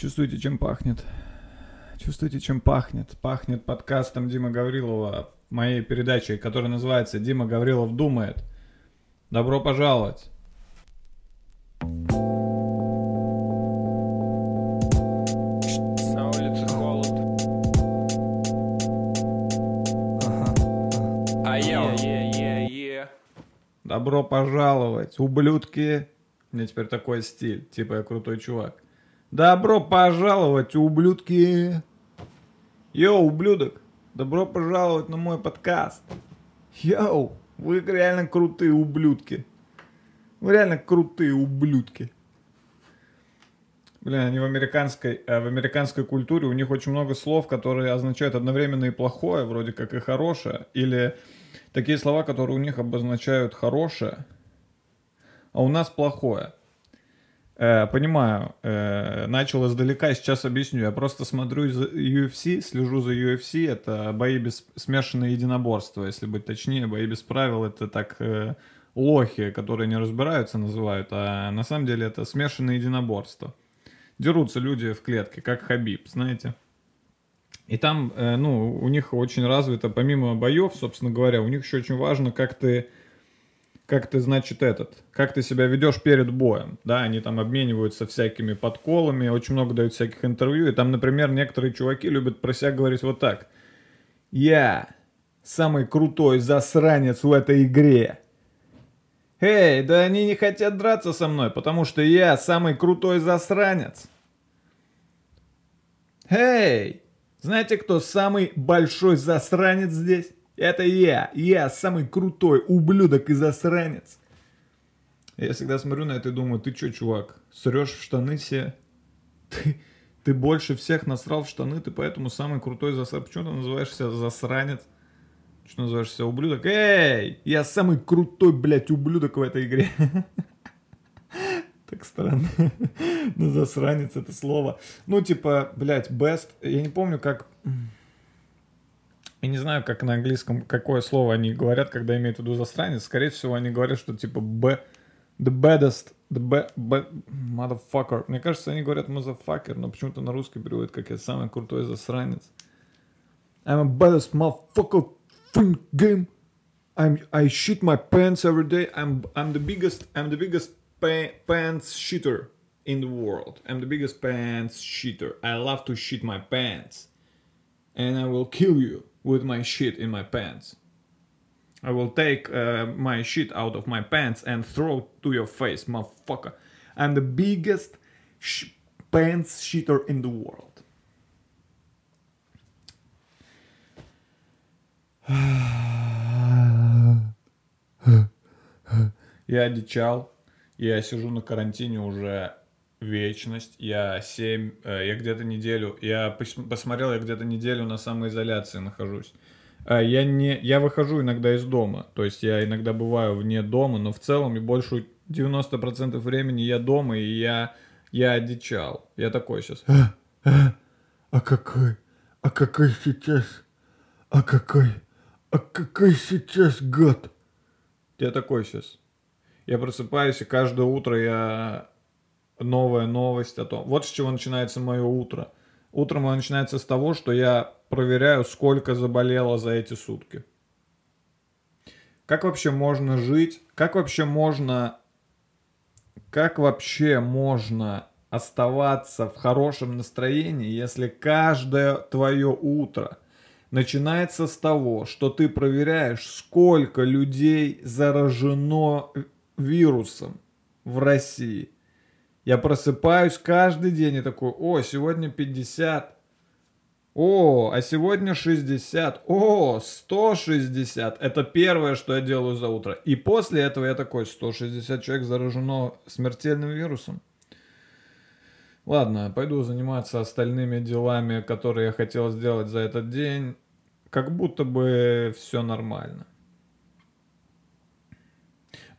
Чувствуете, чем пахнет? Чувствуете, чем пахнет? Пахнет подкастом Дима Гаврилова, моей передачей, которая называется «Дима Гаврилов думает». Добро пожаловать! На улице холод. А я е Добро пожаловать, ублюдки! У меня теперь такой стиль, типа я крутой чувак. Добро пожаловать, ублюдки! Йоу, ублюдок! Добро пожаловать на мой подкаст! Йоу, вы реально крутые ублюдки! Вы реально крутые ублюдки! Бля, они в американской, э, в американской культуре, у них очень много слов, которые означают одновременно и плохое, вроде как и хорошее, или такие слова, которые у них обозначают хорошее, а у нас плохое. Э, понимаю, э, начал издалека, сейчас объясню. Я просто смотрю за UFC, слежу за UFC, это бои без смешанное единоборство, если быть точнее, бои без правил, это так э, лохи, которые не разбираются, называют, а на самом деле это смешанное единоборство. Дерутся люди в клетке, как Хабиб, знаете. И там, ну, у них очень развито, помимо боев, собственно говоря, у них еще очень важно, как ты, как ты, значит, этот, как ты себя ведешь перед боем, да, они там обмениваются всякими подколами, очень много дают всяких интервью, и там, например, некоторые чуваки любят про себя говорить вот так. Я самый крутой засранец в этой игре. Эй, да они не хотят драться со мной, потому что я самый крутой засранец. Эй, знаете, кто самый большой засранец здесь? Это я. Я самый крутой ублюдок и засранец. Я всегда смотрю на это и думаю, ты чё, чувак, срешь в штаны все? Ты, ты больше всех насрал в штаны, ты поэтому самый крутой засранец. Почему ты называешь себя засранец? Что называешь себя ублюдок? Эй, я самый крутой, блядь, ублюдок в этой игре. Так странно. Ну, засранец это слово. Ну, типа, блядь, best. Я не помню, как... Я не знаю, как на английском, какое слово они говорят, когда имеют в виду засранец. Скорее всего, они говорят, что типа b, the baddest, the be, be, motherfucker. Мне кажется, они говорят motherfucker, но почему-то на русский переводят, как я самый крутой засранец. I'm a baddest motherfucker game. I'm, I shit my pants every day. I'm, I'm the biggest, I'm the biggest pa- pants shitter in the world. I'm the biggest pants shitter. I love to shit my pants. And I will kill you with my shit in my pants. I will take uh, my shit out of my pants and throw to your face, motherfucker. I'm the biggest sh- pants shitter in the world. Я одичал. Я сижу на карантине уже вечность. Я 7, э, я где-то неделю, я пос- посмотрел, я где-то неделю на самоизоляции нахожусь. Э, Я не, я выхожу иногда из дома, то есть я иногда бываю вне дома, но в целом и большую 90% времени я дома, и я, я одичал. Я такой сейчас. А какой? А какой сейчас? А какой? А какой сейчас год? Я такой сейчас. Я просыпаюсь, и каждое утро я новая новость о том. Вот с чего начинается мое утро. Утро мое начинается с того, что я проверяю, сколько заболело за эти сутки. Как вообще можно жить? Как вообще можно... Как вообще можно оставаться в хорошем настроении, если каждое твое утро начинается с того, что ты проверяешь, сколько людей заражено вирусом в России. Я просыпаюсь каждый день и такой, о, сегодня 50, о, а сегодня 60, о, 160. Это первое, что я делаю за утро. И после этого я такой, 160 человек заражено смертельным вирусом. Ладно, пойду заниматься остальными делами, которые я хотел сделать за этот день. Как будто бы все нормально.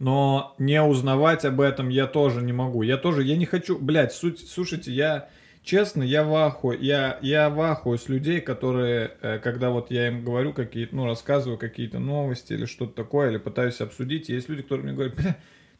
Но не узнавать об этом я тоже не могу. Я тоже, я не хочу, блядь, суть, слушайте, я, честно, я в ахуе, я, я в ахуе с людей, которые, э, когда вот я им говорю какие-то, ну, рассказываю какие-то новости или что-то такое, или пытаюсь обсудить, есть люди, которые мне говорят, бля,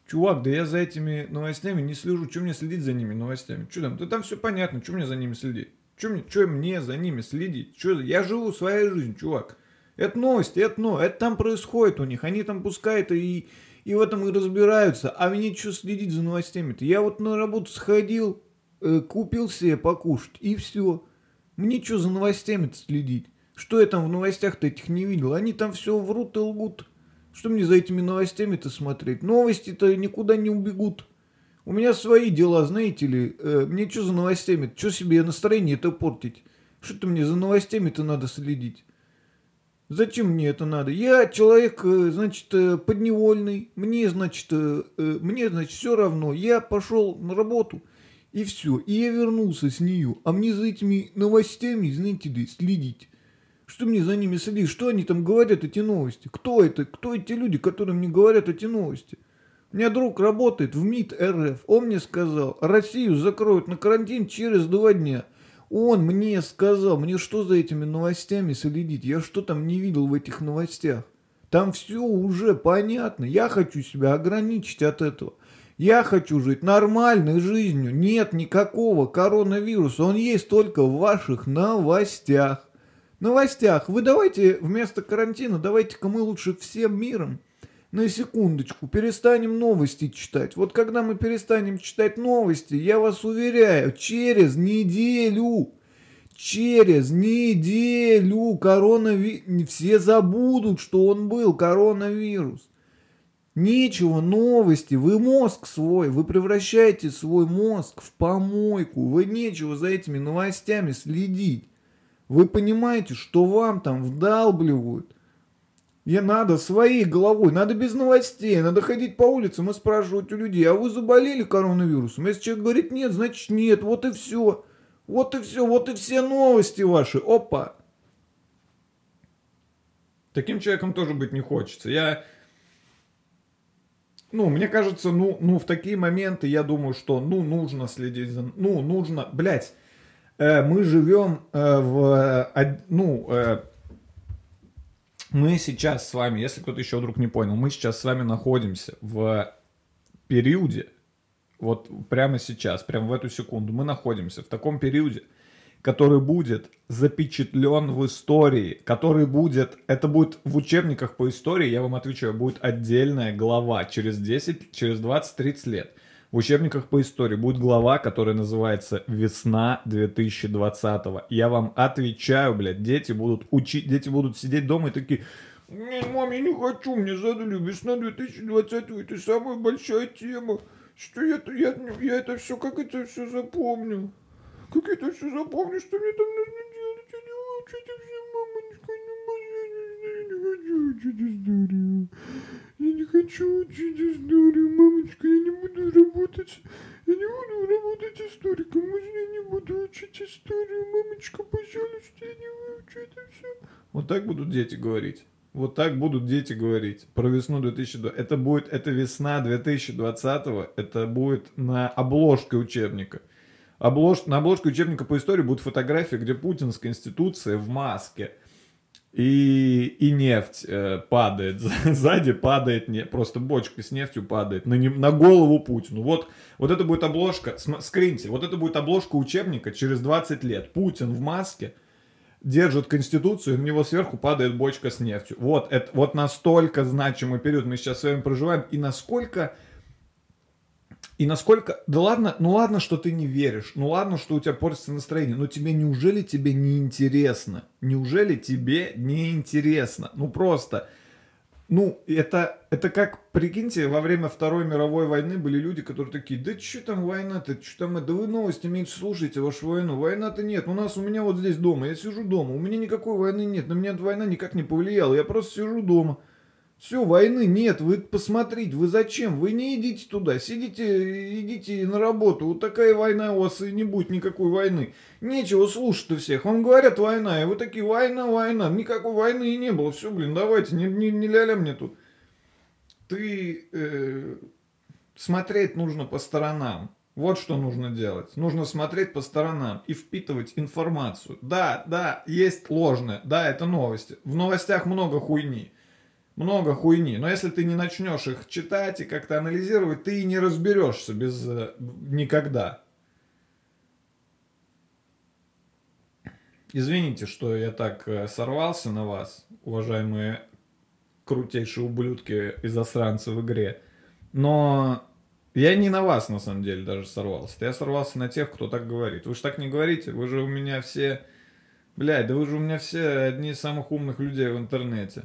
Чувак, да я за этими новостями не слежу. Что мне следить за ними новостями? Что там? Да там все понятно. Что мне за ними следить? Что мне, чё мне за ними следить? Чё, я живу своей жизнью, чувак. Это новости, это но, это там происходит у них. Они там пускай это и, и в этом и разбираются. А мне что следить за новостями-то? Я вот на работу сходил, э, купил себе покушать, и все. Мне что за новостями-то следить? Что я там в новостях-то этих не видел? Они там все врут и лгут. Что мне за этими новостями-то смотреть? Новости-то никуда не убегут. У меня свои дела, знаете ли. Э, мне что за новостями? Что себе настроение-то портить? Что-то мне за новостями-то надо следить. Зачем мне это надо? Я человек, э, значит, э, подневольный. Мне, значит, э, мне, значит, все равно. Я пошел на работу. И все. И я вернулся с нее. А мне за этими новостями, знаете ли, следить. Что мне за ними следить? Что они там говорят, эти новости? Кто это? Кто эти люди, которые мне говорят эти новости? У меня друг работает в МИД РФ. Он мне сказал, Россию закроют на карантин через два дня. Он мне сказал, мне что за этими новостями следить? Я что там не видел в этих новостях? Там все уже понятно. Я хочу себя ограничить от этого. Я хочу жить нормальной жизнью. Нет никакого коронавируса. Он есть только в ваших новостях. Новостях. Вы давайте вместо карантина, давайте-ка мы лучше всем миром на секундочку, перестанем новости читать. Вот когда мы перестанем читать новости, я вас уверяю, через неделю, через неделю коронавирус, все забудут, что он был, коронавирус. Нечего новости, вы мозг свой, вы превращаете свой мозг в помойку, вы нечего за этими новостями следить. Вы понимаете, что вам там вдалбливают – и надо своей головой, надо без новостей, надо ходить по улицам и спрашивать у людей, а вы заболели коронавирусом? Если человек говорит нет, значит нет, вот и все. Вот и все, вот и все новости ваши. Опа. Таким человеком тоже быть не хочется. Я, ну, мне кажется, ну, ну, в такие моменты я думаю, что, ну, нужно следить за, ну, нужно, блядь, э, мы живем э, в, э, ну, э, мы сейчас с вами, если кто-то еще вдруг не понял, мы сейчас с вами находимся в периоде, вот прямо сейчас, прямо в эту секунду, мы находимся в таком периоде, который будет запечатлен в истории, который будет, это будет в учебниках по истории, я вам отвечаю, будет отдельная глава через 10, через 20-30 лет в учебниках по истории будет глава, которая называется «Весна 2020». Я вам отвечаю, блядь, дети будут учить, дети будут сидеть дома и такие, нет, мам, я не хочу, мне задали весна 2020, это самая большая тема. Что я, я, я это все, как это все запомню? Как это все запомню, что мне там нужно делать? Я не хочу это все, мамочка, не могу, я не хочу учить историю. Я не хочу учить историю, мамочка, я не буду работать. Я не буду работать историком, я не буду учить историю, мамочка, пожалуйста, я не выучу это все. Вот так будут дети говорить. Вот так будут дети говорить про весну 2020. Это будет, это весна 2020, это будет на обложке учебника. Облож, на обложке учебника по истории будут фотографии, где Путин с Конституцией в маске – и, и нефть э, падает. Сзади падает, не, просто бочка с нефтью падает на, не, на голову Путину. Вот, вот это будет обложка, скриньте, вот это будет обложка учебника через 20 лет. Путин в маске держит Конституцию, и на него сверху падает бочка с нефтью. Вот, это, вот настолько значимый период мы сейчас с вами проживаем, и насколько и насколько... Да ладно, ну ладно, что ты не веришь. Ну ладно, что у тебя портится настроение. Но тебе неужели тебе не интересно? Неужели тебе не интересно? Ну просто... Ну, это, это как, прикиньте, во время Второй мировой войны были люди, которые такие, да что там война-то, что там, да вы новости меньше слушаете вашу войну, война-то нет, у нас, у меня вот здесь дома, я сижу дома, у меня никакой войны нет, на меня война никак не повлияла, я просто сижу дома. Все, войны нет, вы посмотрите, вы зачем? Вы не идите туда, сидите, идите на работу. Вот такая война у вас и не будет никакой войны. Нечего слушать-то всех. Вам говорят война, и вы такие, война, война. Никакой войны и не было. Все, блин, давайте, не, не, не ля-ля мне тут. Ты э, смотреть нужно по сторонам. Вот что нужно делать. Нужно смотреть по сторонам и впитывать информацию. Да, да, есть ложное. Да, это новости. В новостях много хуйни. Много хуйни. Но если ты не начнешь их читать и как-то анализировать, ты и не разберешься без э, никогда. Извините, что я так э, сорвался на вас, уважаемые крутейшие ублюдки и засранцы в игре. Но я не на вас, на самом деле, даже сорвался. Я сорвался на тех, кто так говорит. Вы же так не говорите. Вы же у меня все... Блядь, да вы же у меня все одни из самых умных людей в интернете.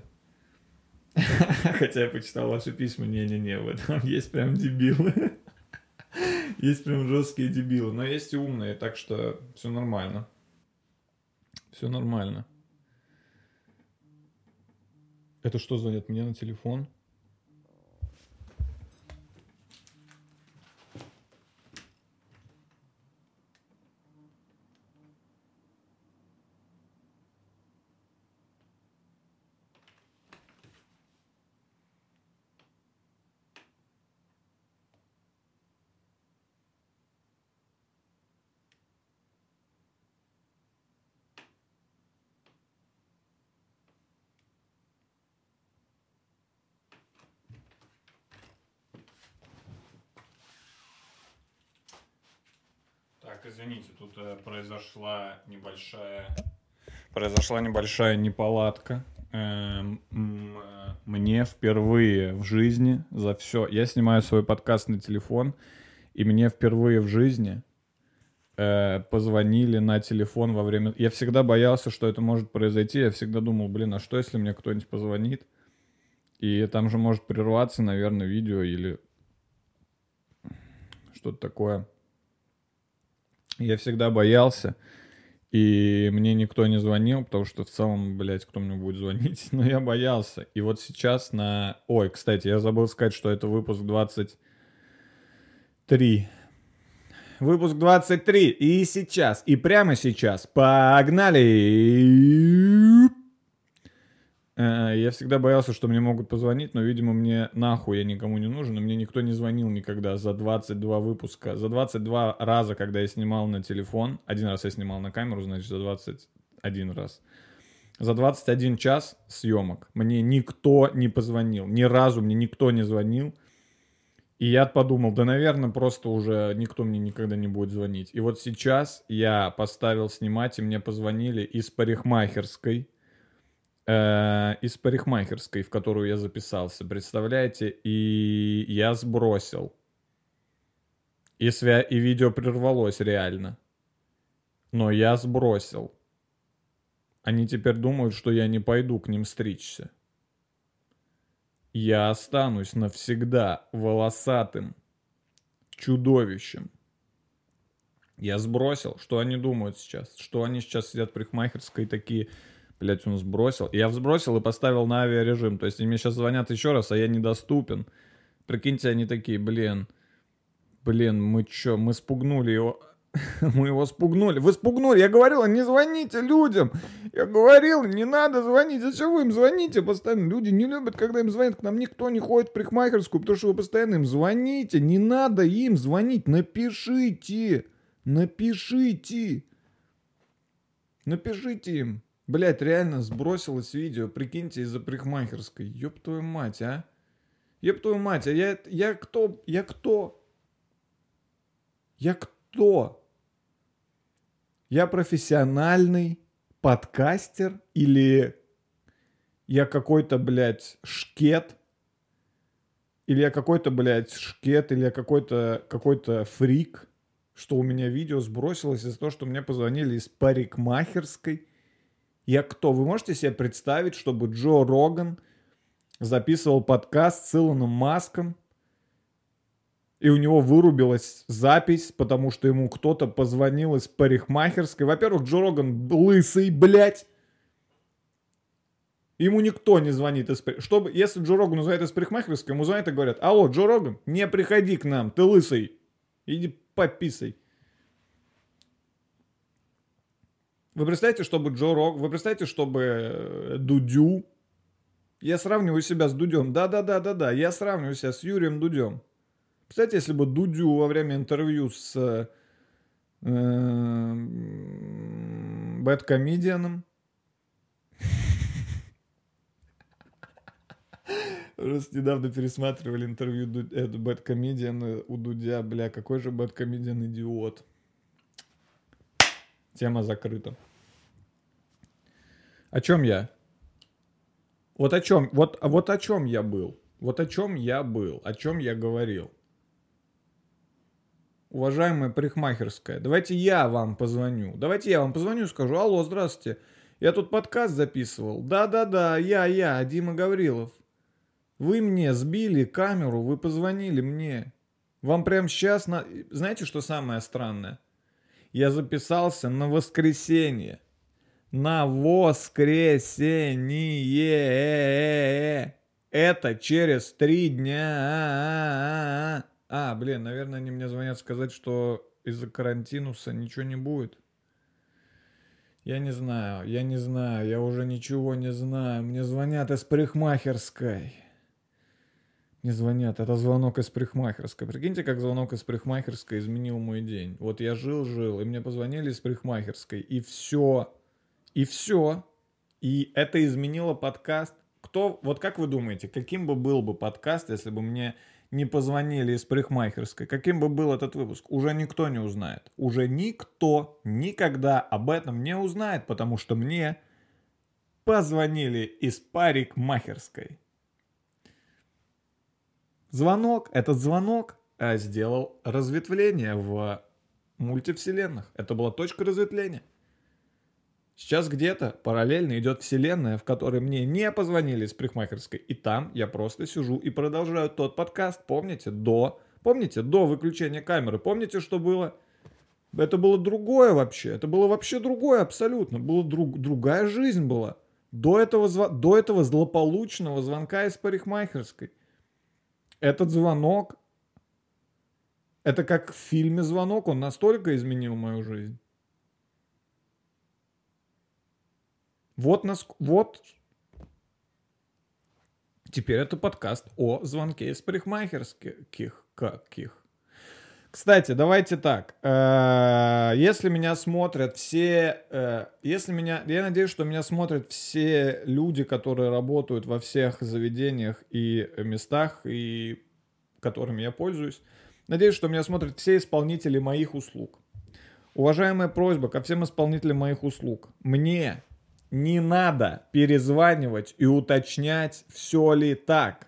Хотя я почитал ваши письма, не-не-не, в этом есть прям дебилы. Есть прям жесткие дебилы, но есть и умные, так что все нормально. Все нормально. Это что звонят мне на телефон? Так, извините, тут э, произошла небольшая... Произошла небольшая неполадка. Эм, Мне впервые в жизни за все... Я снимаю свой подкаст на телефон, и мне впервые в жизни э, позвонили на телефон во время... Я всегда боялся, что это может произойти. Я всегда думал, блин, а что, если мне кто-нибудь позвонит? И там же может прерваться, наверное, видео или что-то такое. Я всегда боялся, и мне никто не звонил, потому что в целом, блядь, кто мне будет звонить? Но я боялся. И вот сейчас на... Ой, кстати, я забыл сказать, что это выпуск 23. Выпуск 23. И сейчас, и прямо сейчас. Погнали! Э, Я всегда боялся, что мне могут позвонить, но, видимо, мне нахуй я никому не нужен, и мне никто не звонил никогда за 22 выпуска. За 22 раза, когда я снимал на телефон, один раз я снимал на камеру, значит, за 21 раз. За 21 час съемок мне никто не позвонил, ни разу мне никто не звонил. И я подумал, да, наверное, просто уже никто мне никогда не будет звонить. И вот сейчас я поставил снимать, и мне позвонили из парикмахерской, из парикмахерской, в которую я записался, представляете? И я сбросил. И, свя... и видео прервалось реально. Но я сбросил. Они теперь думают, что я не пойду к ним стричься. Я останусь навсегда волосатым чудовищем. Я сбросил. Что они думают сейчас? Что они сейчас сидят в парикмахерской такие, блядь, он сбросил. Я сбросил и поставил на авиарежим. То есть они мне сейчас звонят еще раз, а я недоступен. Прикиньте, они такие, блин, блин, мы чё, мы спугнули его. Мы его спугнули. Вы спугнули. Я говорил, не звоните людям. Я говорил, не надо звонить. Зачем вы им звоните постоянно? Люди не любят, когда им звонят. К нам никто не ходит в парикмахерскую, потому что вы постоянно им звоните. Не надо им звонить. Напишите. Напишите. Напишите им. Блять, реально сбросилось видео. Прикиньте, из-за парикмахерской. Ёб твою мать, а? Ёб твою мать, а я, я кто? Я кто? Я кто? Я профессиональный подкастер или я какой-то, блядь, шкет? Или я какой-то, блядь, шкет, или я какой-то какой-то фрик, что у меня видео сбросилось из-за того, что мне позвонили из парикмахерской. Я кто? Вы можете себе представить, чтобы Джо Роган записывал подкаст с Илоном Маском, и у него вырубилась запись, потому что ему кто-то позвонил из парикмахерской. Во-первых, Джо Роган лысый, блядь. Ему никто не звонит из Чтобы, если Джо Рогану звонят из парикмахерской, ему звонят и говорят, алло, Джо Роган, не приходи к нам, ты лысый. Иди пописай. Вы представляете, чтобы Джо Рог... Вы представляете, чтобы э, Дудю... Я сравниваю себя с Дудем. Да-да-да-да-да. Я сравниваю себя с Юрием Дудем. Представляете, если бы Дудю во время интервью с Бэткомедианом Просто недавно пересматривали интервью Ду- э, у Дудя. Бля, какой же Comedian идиот. Тема закрыта. О чем я? Вот о чем, вот, вот о чем я был. Вот о чем я был, о чем я говорил. Уважаемая парикмахерская, давайте я вам позвоню. Давайте я вам позвоню и скажу, алло, здравствуйте. Я тут подкаст записывал. Да-да-да, я, я, Дима Гаврилов. Вы мне сбили камеру, вы позвонили мне. Вам прямо сейчас... На... Знаете, что самое странное? Я записался на воскресенье. На воскресенье. Это через три дня. А, блин, наверное, они мне звонят сказать, что из-за карантинуса ничего не будет. Я не знаю, я не знаю, я уже ничего не знаю. Мне звонят из парикмахерской. Мне звонят, это звонок из парикмахерской. Прикиньте, как звонок из парикмахерской изменил мой день. Вот я жил-жил, и мне позвонили из парикмахерской, и все. И все. И это изменило подкаст. Кто, вот как вы думаете, каким бы был бы подкаст, если бы мне не позвонили из парикмахерской, каким бы был этот выпуск, уже никто не узнает. Уже никто никогда об этом не узнает, потому что мне позвонили из парикмахерской. Звонок, этот звонок э, сделал разветвление в мультивселенных. Это была точка разветвления. Сейчас где-то параллельно идет вселенная, в которой мне не позвонили из парикмахерской. И там я просто сижу и продолжаю тот подкаст. Помните? До. Помните? До выключения камеры. Помните, что было? Это было другое вообще. Это было вообще другое абсолютно. Была друг, другая жизнь была. До этого, зва- до этого злополучного звонка из парикмахерской. Этот звонок, это как в фильме «Звонок», он настолько изменил мою жизнь. Вот, нас, вот теперь это подкаст о звонке из парикмахерских. Каких? Кстати, давайте так. Э, Если меня смотрят все... э, Если меня... Я надеюсь, что меня смотрят все люди, которые работают во всех заведениях и местах, и которыми я пользуюсь. Надеюсь, что меня смотрят все исполнители моих услуг. Уважаемая просьба ко всем исполнителям моих услуг. Мне не надо перезванивать и уточнять, все ли так.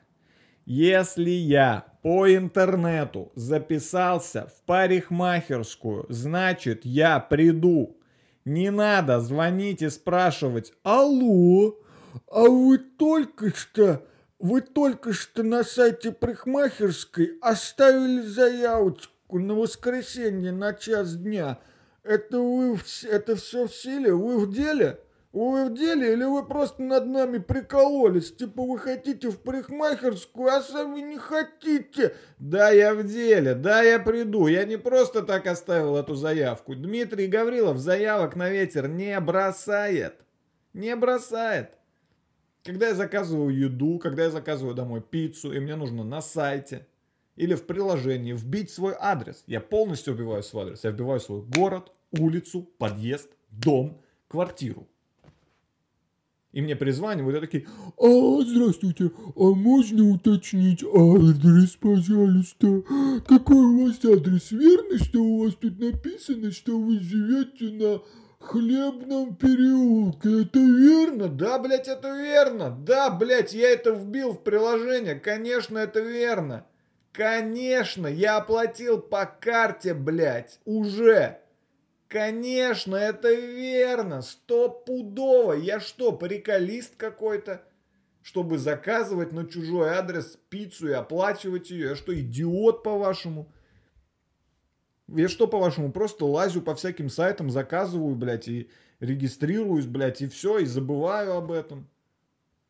Если я по интернету записался в парикмахерскую, значит я приду. Не надо звонить и спрашивать, Алло, а вы только что, вы только что на сайте парикмахерской оставили заявочку на воскресенье на час дня. Это вы, это все в силе? Вы в деле? Вы в деле или вы просто над нами прикололись? Типа вы хотите в парикмахерскую, а сами не хотите? да, я в деле, да, я приду. Я не просто так оставил эту заявку. Дмитрий Гаврилов заявок на ветер не бросает. Не бросает. Когда я заказываю еду, когда я заказываю домой пиццу, и мне нужно на сайте или в приложении вбить свой адрес. Я полностью вбиваю свой адрес. Я вбиваю свой город, улицу, подъезд, дом, квартиру. И мне перезванивают, и такие, А, здравствуйте, а можно уточнить адрес, пожалуйста? Какой у вас адрес? Верно, что у вас тут написано, что вы живете на Хлебном переулке? Это верно? Да, блядь, это верно. Да, блядь, я это вбил в приложение. Конечно, это верно. Конечно, я оплатил по карте, блядь, уже. Конечно, это верно. Стопудово. Я что, приколист какой-то? Чтобы заказывать на чужой адрес пиццу и оплачивать ее. Я что, идиот, по-вашему? Я что, по-вашему, просто лазю по всяким сайтам, заказываю, блядь, и регистрируюсь, блядь, и все, и забываю об этом.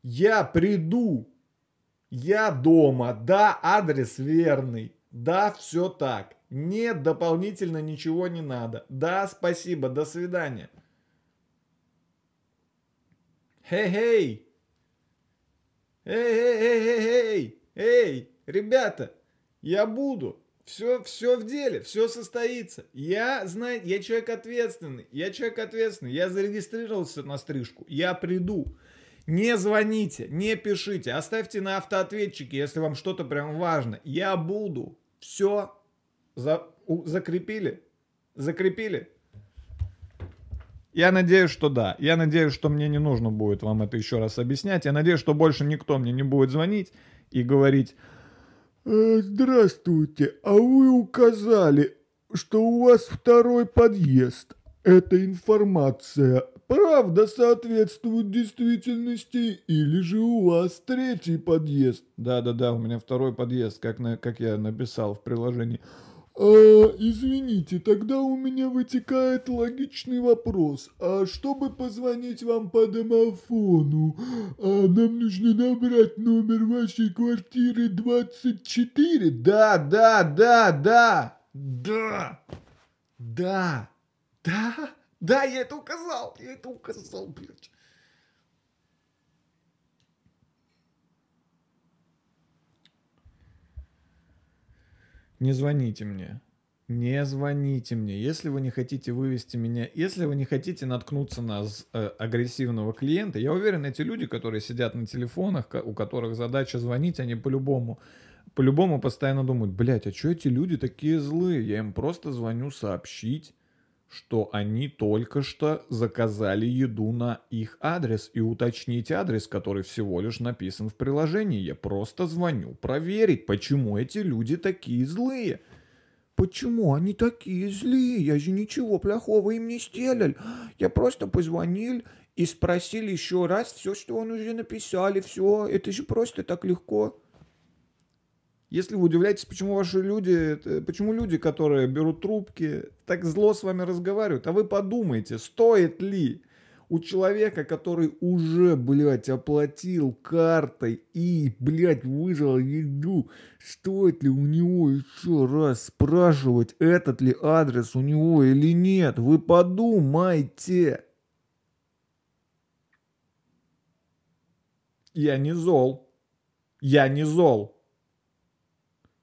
Я приду. Я дома. Да, адрес верный. Да, все так. Нет, дополнительно ничего не надо. Да, спасибо, до свидания. Хей-хей. Эй-эй-эй-эй-эй. Эй, ребята, я буду. Все, все в деле, все состоится. Я, знаете, я человек ответственный. Я человек ответственный. Я зарегистрировался на стрижку. Я приду. Не звоните, не пишите, оставьте на автоответчике, если вам что-то прям важно. Я буду. Все. За, у- закрепили? Закрепили? Я надеюсь, что да. Я надеюсь, что мне не нужно будет вам это еще раз объяснять. Я надеюсь, что больше никто мне не будет звонить и говорить, Э, Здравствуйте, а вы указали, что у вас второй подъезд. Эта информация правда соответствует действительности или же у вас третий подъезд? да-да-да, у меня второй подъезд, как, на, как я написал в приложении. А, извините, тогда у меня вытекает логичный вопрос. А чтобы позвонить вам по домофону, а, нам нужно набрать номер вашей квартиры 24? Да, да, да, да, да, да, да, да, я это указал, я это указал, блядь. Не звоните мне. Не звоните мне. Если вы не хотите вывести меня, если вы не хотите наткнуться на э, агрессивного клиента, я уверен, эти люди, которые сидят на телефонах, у которых задача звонить, они по-любому, по-любому постоянно думают, блядь, а что эти люди такие злые? Я им просто звоню сообщить, что они только что заказали еду на их адрес и уточнить адрес, который всего лишь написан в приложении. Я просто звоню проверить, почему эти люди такие злые. Почему они такие злые? Я же ничего плохого им не сделал. Я просто позвонил и спросил еще раз все, что он уже написали. Все, это же просто так легко. Если вы удивляетесь, почему ваши люди, это- почему люди, которые берут трубки, так зло с вами разговаривают, а вы подумайте, стоит ли у человека, который уже, блядь, оплатил картой и, блядь, выжил еду, стоит ли у него еще раз спрашивать, этот ли адрес у него или нет? Вы подумайте. Я не зол. Я не зол.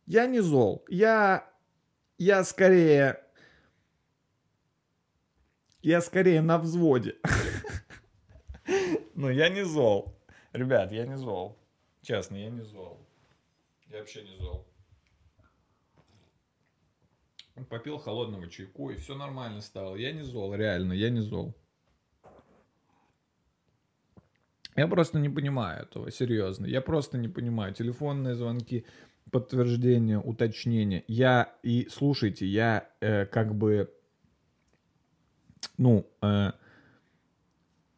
Я не зол. Я... Я скорее... Я скорее на взводе. Но я не зол. Ребят, я не зол. Честно, я не зол. Я вообще не зол. Попил холодного чайку, и все нормально стало. Я не зол, реально, я не зол. Я просто не понимаю этого, серьезно. Я просто не понимаю. Телефонные звонки, подтверждение, уточнение. Я и слушайте, я э, как бы, ну, э,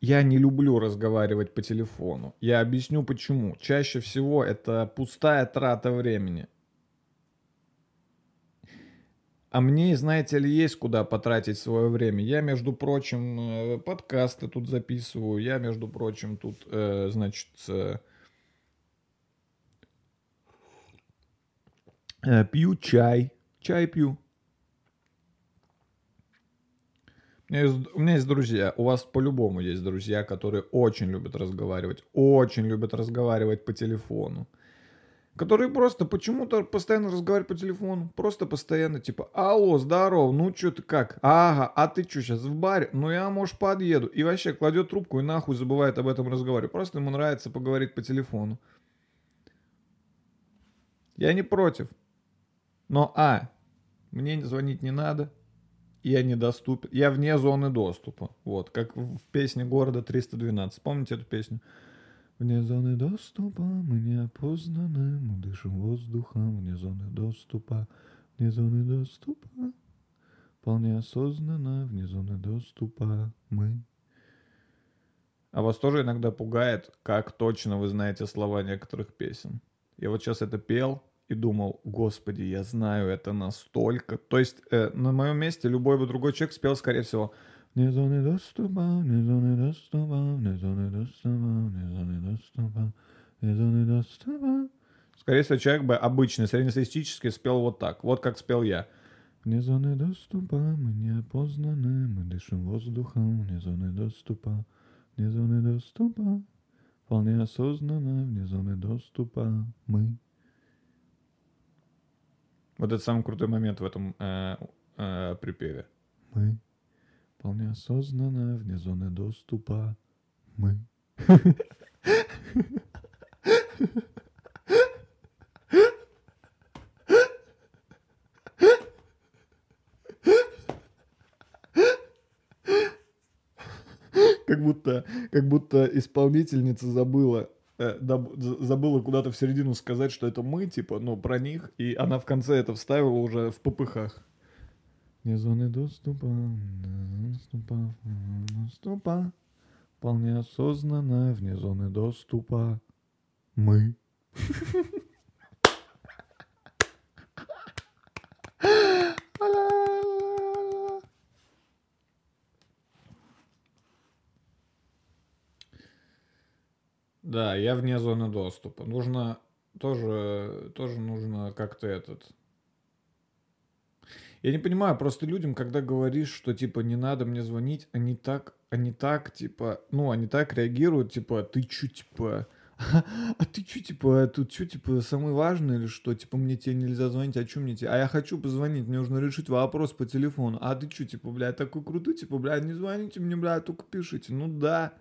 я не люблю разговаривать по телефону. Я объясню почему. Чаще всего это пустая трата времени. А мне, знаете ли, есть куда потратить свое время. Я, между прочим, э, подкасты тут записываю. Я, между прочим, тут, э, значит, э, э, пью чай. Чай пью. У меня, есть, у меня есть друзья, у вас по-любому есть друзья, которые очень любят разговаривать, очень любят разговаривать по телефону. Которые просто почему-то постоянно разговаривают по телефону. Просто постоянно типа, алло, здорово, ну чё ты как? Ага, а ты чё сейчас в баре? Ну я, может, подъеду. И вообще кладет трубку и нахуй забывает об этом разговаривать. Просто ему нравится поговорить по телефону. Я не против. Но, а, мне звонить не надо. Я недоступен. Я вне зоны доступа. Вот, как в песне города 312. Помните эту песню? Вне зоны доступа мы не опознаны, мы дышим воздухом вне зоны доступа, вне зоны доступа, вполне осознанно вне зоны доступа мы. А вас тоже иногда пугает, как точно вы знаете слова некоторых песен. Я вот сейчас это пел и думал, господи, я знаю это настолько. То есть э, на моем месте любой бы другой человек спел, скорее всего, Вне зоны доступа, вне зоны доступа, вне зоны доступа, вне зоны доступа, вне зоны доступа. Скорее всего, человек бы обычный, среднестатистический спел вот так. Вот как спел я. Вне зоны доступа мы не опознаны, мы дышим воздухом, вне зоны доступа, вне зоны доступа. Вполне осознанно, вне зоны доступа мы. Вот это самый крутой момент в этом э, э, припеве. Мы вполне осознанно вне зоны доступа. Мы. Как будто, как будто исполнительница забыла, забыла куда-то в середину сказать, что это мы, типа, ну, про них, и она в конце это вставила уже в попыхах. Не зоны доступа, доступа, доступа, вполне осознанно вне зоны доступа мы. Да, я вне зоны доступа. Нужно тоже, тоже нужно как-то этот... Я не понимаю, просто людям, когда говоришь, что типа не надо мне звонить, они так, они так, типа, ну, они так реагируют, типа, ты чё, типа, а ты чё, типа, тут чё, типа, самое важное или что? Типа, мне тебе нельзя звонить, а чё мне тебе? А я хочу позвонить, мне нужно решить вопрос по телефону. А ты чё, типа, блядь, такой крутой, типа, блядь, не звоните мне, блядь, только пишите. Ну да,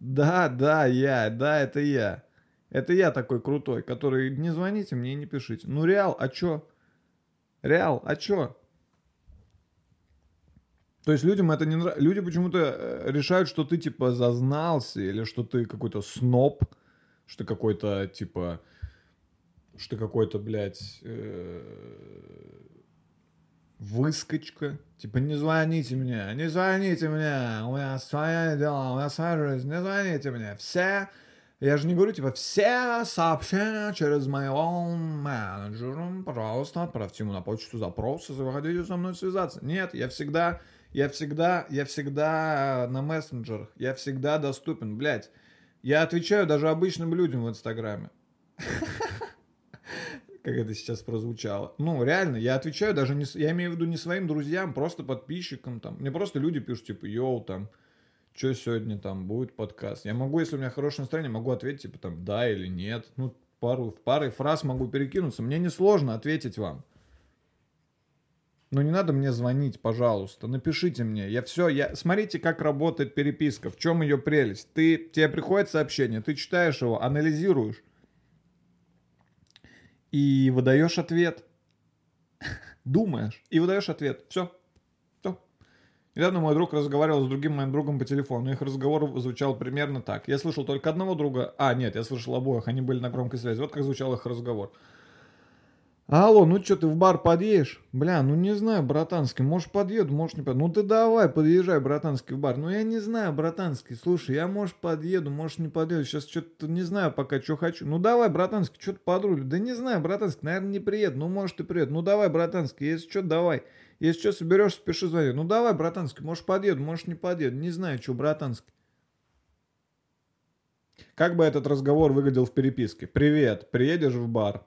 да, да, я, да, это я. Это я такой крутой, который не звоните мне и не пишите. Ну, Реал, а чё? Реал, а чё? То есть людям это не нравится. Люди почему-то э, решают, что ты типа зазнался, или что ты какой-то сноб, что какой-то типа, что какой-то, блядь, э, выскочка. Типа, не звоните мне, не звоните мне, у меня свои дела, у меня своя жизнь, не звоните мне. Все, я же не говорю, типа, все сообщения через моего менеджера, пожалуйста, отправьте ему на почту запрос, если вы хотите со мной связаться. Нет, я всегда, я всегда, я всегда на мессенджерах, я всегда доступен, блядь. Я отвечаю даже обычным людям в Инстаграме. Как это сейчас прозвучало. Ну, реально, я отвечаю даже не... Я имею в виду не своим друзьям, просто подписчикам там. Мне просто люди пишут, типа, йоу, там, что сегодня там будет подкаст. Я могу, если у меня хорошее настроение, могу ответить, типа, там, да или нет. Ну, пару, парой фраз могу перекинуться. Мне несложно ответить вам. Но не надо мне звонить, пожалуйста. Напишите мне. Я все, я... Смотрите, как работает переписка. В чем ее прелесть. Ты... Тебе приходит сообщение, ты читаешь его, анализируешь. И выдаешь ответ. Думаешь. И выдаешь ответ. Все. Все. Недавно мой друг разговаривал с другим моим другом по телефону. Их разговор звучал примерно так. Я слышал только одного друга. А, нет, я слышал обоих. Они были на громкой связи. Вот как звучал их разговор. Алло, ну что, ты в бар подъедешь? Бля, ну не знаю, братанский, может подъеду, может не подъеду. Ну ты давай, подъезжай, братанский, в бар. Ну я не знаю, братанский, слушай, я может подъеду, может не подъеду. Сейчас что-то не знаю пока, что хочу. Ну давай, братанский, что-то подрулю. Да не знаю, братанский, наверное, не приеду. Ну может и приеду. Ну давай, братанский, если что, давай. Если что, соберешься, пиши, звони. Ну давай, братанский, может подъеду, может не подъеду. Не знаю, что, братанский. Как бы этот разговор выглядел в переписке? Привет, приедешь в бар?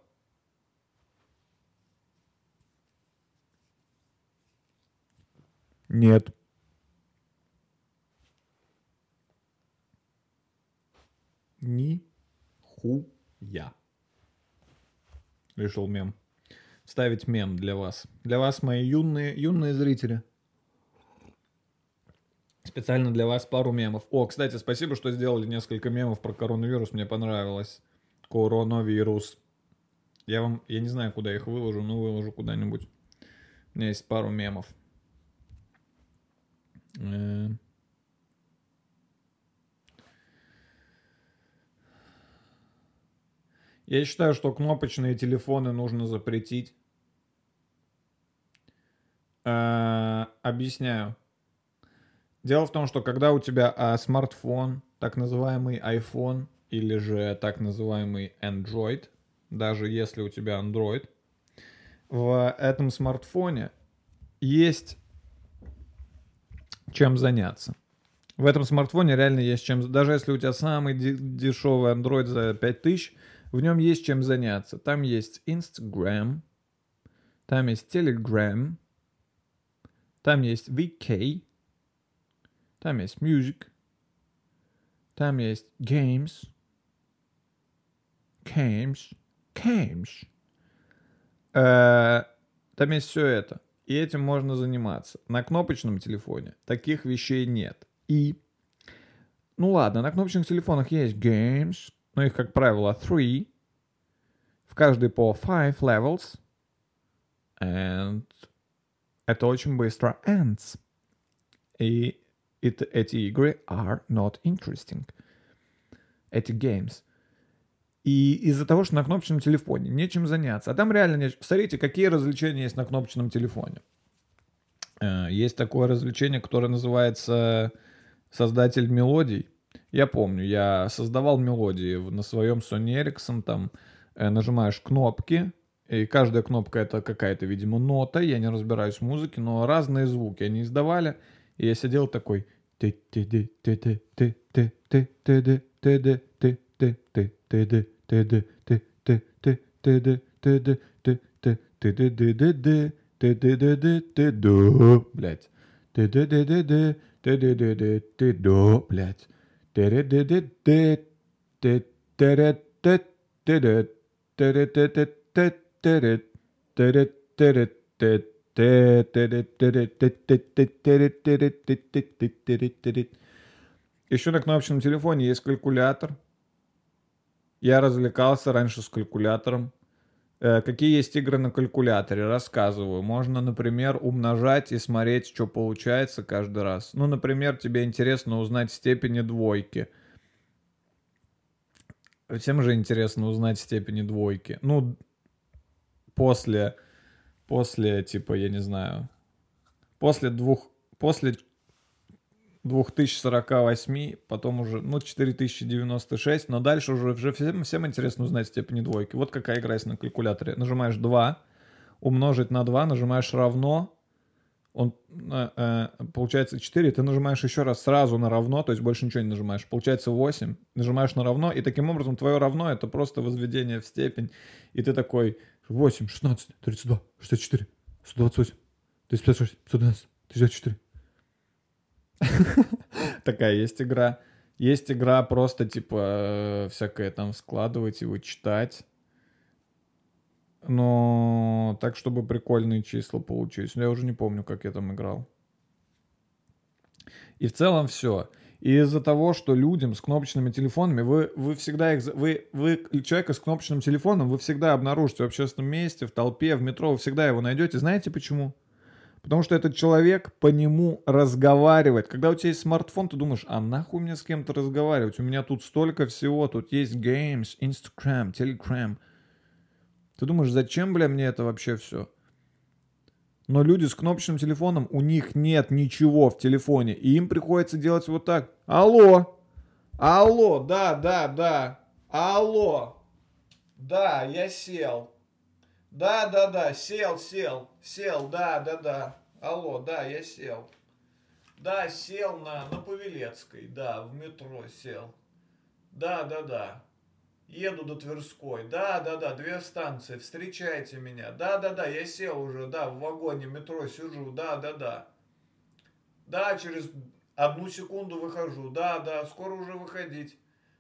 Нет. Ни хуя. Решил мем. Ставить мем для вас. Для вас, мои юные, юные зрители. Специально для вас пару мемов. О, кстати, спасибо, что сделали несколько мемов про коронавирус. Мне понравилось. Коронавирус. Я вам, я не знаю, куда их выложу, но выложу куда-нибудь. У меня есть пару мемов. Э. Я считаю, что кнопочные телефоны нужно запретить. Э, Объясняю. Дело в том, что когда у тебя а, смартфон, так называемый iPhone или же так называемый Android, даже если у тебя Android, в этом смартфоне есть чем заняться. В этом смартфоне реально есть чем... Даже если у тебя самый де- дешевый Android за 5000, в нем есть чем заняться. Там есть Instagram, там есть Telegram, там есть VK, там есть Music, там есть Games, Games, Games. Э, Там есть все это. И этим можно заниматься. На кнопочном телефоне таких вещей нет. И Ну ладно, на кнопочных телефонах есть games, но их, как правило, three. В каждой по five levels. And это очень быстро ends. И это, эти игры are not interesting. Эти games. И из-за того, что на кнопочном телефоне нечем заняться. А там реально не... Смотрите, какие развлечения есть на кнопочном телефоне. Э, Есть такое развлечение, которое называется создатель мелодий. Я помню, я создавал мелодии на своем Sony Ericsson, там э, нажимаешь кнопки, и каждая кнопка это какая-то, видимо, нота, я не разбираюсь в музыке, но разные звуки они издавали, и я сидел такой блять. Блять. Еще на кнопочном телефоне есть калькулятор. Я развлекался раньше с калькулятором. Э, Какие есть игры на калькуляторе? Рассказываю. Можно, например, умножать и смотреть, что получается каждый раз. Ну, например, тебе интересно узнать степени двойки. Всем же интересно узнать степени двойки. Ну, после, после, типа, я не знаю, после двух, после 2048, потом уже, ну, 4096, но дальше уже, уже всем, всем интересно узнать степени двойки. Вот какая игра есть на калькуляторе. Нажимаешь 2, умножить на 2, нажимаешь равно, он, э, э, получается 4, ты нажимаешь еще раз сразу на равно, то есть больше ничего не нажимаешь. Получается 8, нажимаешь на равно, и таким образом твое равно это просто возведение в степень. И ты такой 8, 16, 32, 64, 128, 256, 512, 64. Такая есть игра. Есть игра просто типа э, всякое там складывать и вычитать. Но так, чтобы прикольные числа получились. Но я уже не помню, как я там играл. И в целом все. И из-за того, что людям с кнопочными телефонами, вы, вы всегда их... Вы, вы человека с кнопочным телефоном вы всегда обнаружите в общественном месте, в толпе, в метро, вы всегда его найдете. Знаете почему? Потому что этот человек по нему разговаривает. Когда у тебя есть смартфон, ты думаешь, а нахуй мне с кем-то разговаривать? У меня тут столько всего, тут есть games, Instagram, Telegram. Ты думаешь, зачем, бля, мне это вообще все? Но люди с кнопочным телефоном, у них нет ничего в телефоне, и им приходится делать вот так. Алло! Алло, да, да, да. Алло! Да, я сел. Да, да, да, сел, сел, сел, да, да, да. Алло, да, я сел. Да, сел на, на Павелецкой, да, в метро сел. Да, да, да. Еду до Тверской. Да, да, да, две станции. Встречайте меня. Да, да, да, я сел уже, да, в вагоне метро сижу. Да, да, да. Да, через одну секунду выхожу. Да, да, скоро уже выходить.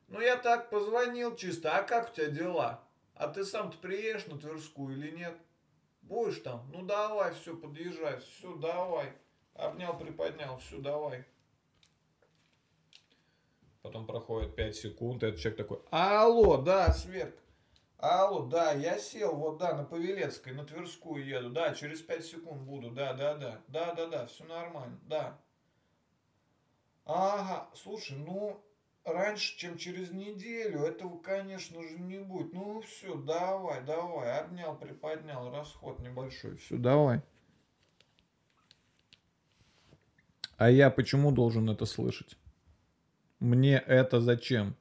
Ну, я так позвонил чисто. А как у тебя дела? А ты сам-то приедешь на Тверскую или нет? Будешь там? Ну, давай, все, подъезжай. Все, давай. Обнял, приподнял. Все, давай. Потом проходит 5 секунд, и этот человек такой, алло, да, Сверк, алло, да, я сел, вот, да, на Павелецкой, на Тверскую еду, да, через 5 секунд буду, да, да, да, да, да, да, все нормально, да. Ага, слушай, ну, раньше, чем через неделю, этого, конечно же, не будет. Ну, все, давай, давай, обнял, приподнял, расход небольшой, все, давай. А я почему должен это слышать? Мне это зачем?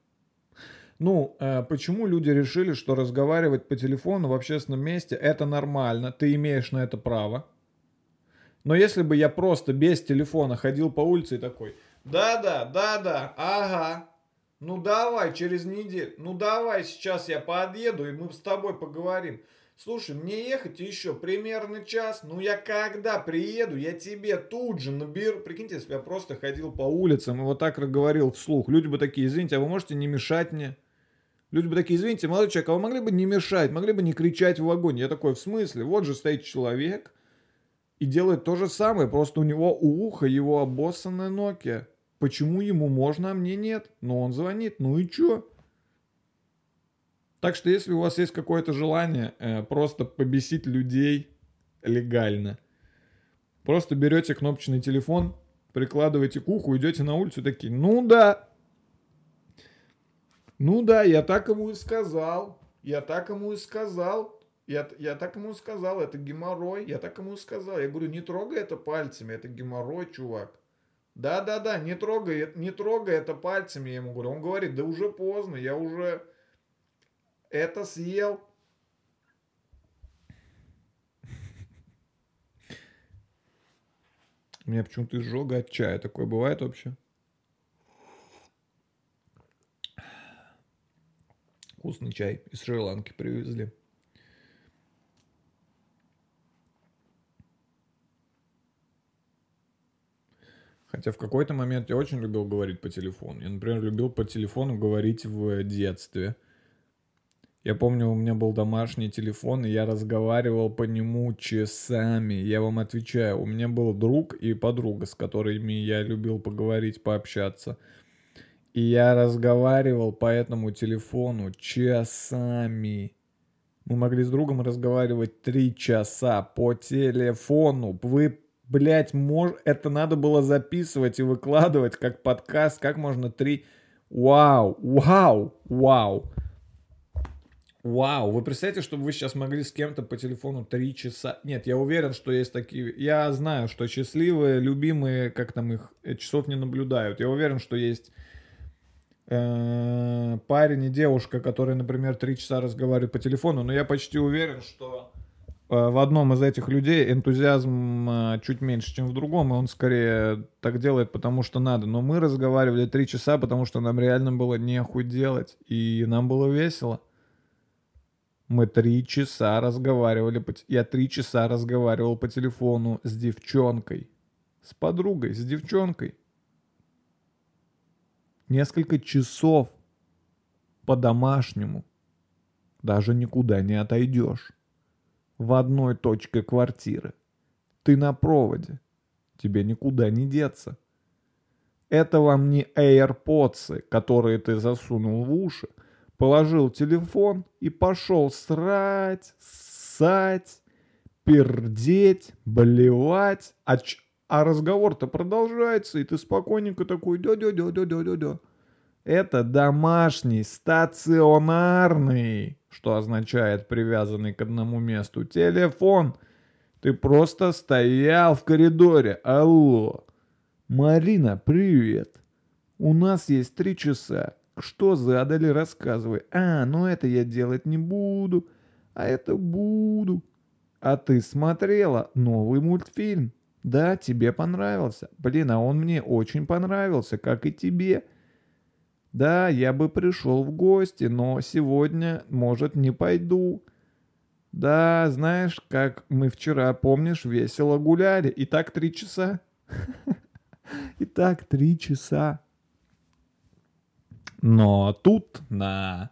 Ну, э, почему люди решили, что разговаривать по телефону в общественном месте это нормально, ты имеешь на это право? Но если бы я просто без телефона ходил по улице и такой, да-да, да-да, ага, ну давай через неделю, ну давай сейчас я подъеду и мы с тобой поговорим. Слушай, мне ехать еще примерно час, ну я когда приеду, я тебе тут же наберу. Прикиньте, если бы я просто ходил по улицам и вот так говорил вслух. Люди бы такие, извините, а вы можете не мешать мне? Люди бы такие, извините, молодой человек, а вы могли бы не мешать, могли бы не кричать в вагоне? Я такой, в смысле? Вот же стоит человек и делает то же самое, просто у него у уха его обоссанная Nokia. Почему ему можно, а мне нет? Но он звонит, ну и чё? Так что если у вас есть какое-то желание э, просто побесить людей легально, просто берете кнопочный телефон, прикладываете к уху, идете на улицу такие, ну да, ну да, я так ему и сказал, я так ему и сказал, я, я так ему сказал, это геморрой, я так ему сказал. Я говорю, не трогай это пальцами, это геморрой, чувак. Да-да-да, не трогай, не трогай это пальцами, я ему говорю. Он говорит, да уже поздно, я уже это съел. У меня почему-то изжога от чая. Такое бывает вообще? Вкусный чай из Шри-Ланки привезли. Хотя в какой-то момент я очень любил говорить по телефону. Я, например, любил по телефону говорить в детстве. Я помню, у меня был домашний телефон, и я разговаривал по нему часами. Я вам отвечаю, у меня был друг и подруга, с которыми я любил поговорить, пообщаться. И я разговаривал по этому телефону часами. Мы могли с другом разговаривать три часа по телефону. Вы, блядь, мож... это надо было записывать и выкладывать как подкаст. Как можно три... Вау, вау, вау. Вау, вы представляете, чтобы вы сейчас могли с кем-то по телефону три часа... Нет, я уверен, что есть такие... Я знаю, что счастливые, любимые, как там их, э, часов не наблюдают. Я уверен, что есть э, парень и девушка, которые, например, три часа разговаривают по телефону, но я почти уверен, что в одном из этих людей энтузиазм э, чуть меньше, чем в другом, и он скорее так делает, потому что надо. Но мы разговаривали три часа, потому что нам реально было нехуй делать, и нам было весело. Мы три часа разговаривали, я три часа разговаривал по телефону с девчонкой, с подругой, с девчонкой несколько часов по-домашнему. Даже никуда не отойдешь. В одной точке квартиры. Ты на проводе. Тебе никуда не деться. Это вам не AirPods, которые ты засунул в уши, положил телефон и пошел срать, ссать, пердеть, блевать, а, ч- а разговор-то продолжается, и ты спокойненько такой дё-дё-дё-дё-дё-дё. Это домашний, стационарный, что означает привязанный к одному месту, телефон. Ты просто стоял в коридоре. Алло. Марина, привет. У нас есть три часа. Что задали, рассказывай. А, ну это я делать не буду. А это буду. А ты смотрела новый мультфильм? Да, тебе понравился. Блин, а он мне очень понравился, как и тебе. Да, я бы пришел в гости, но сегодня, может, не пойду. Да, знаешь, как мы вчера, помнишь, весело гуляли. И так три часа. И так три часа. Но тут на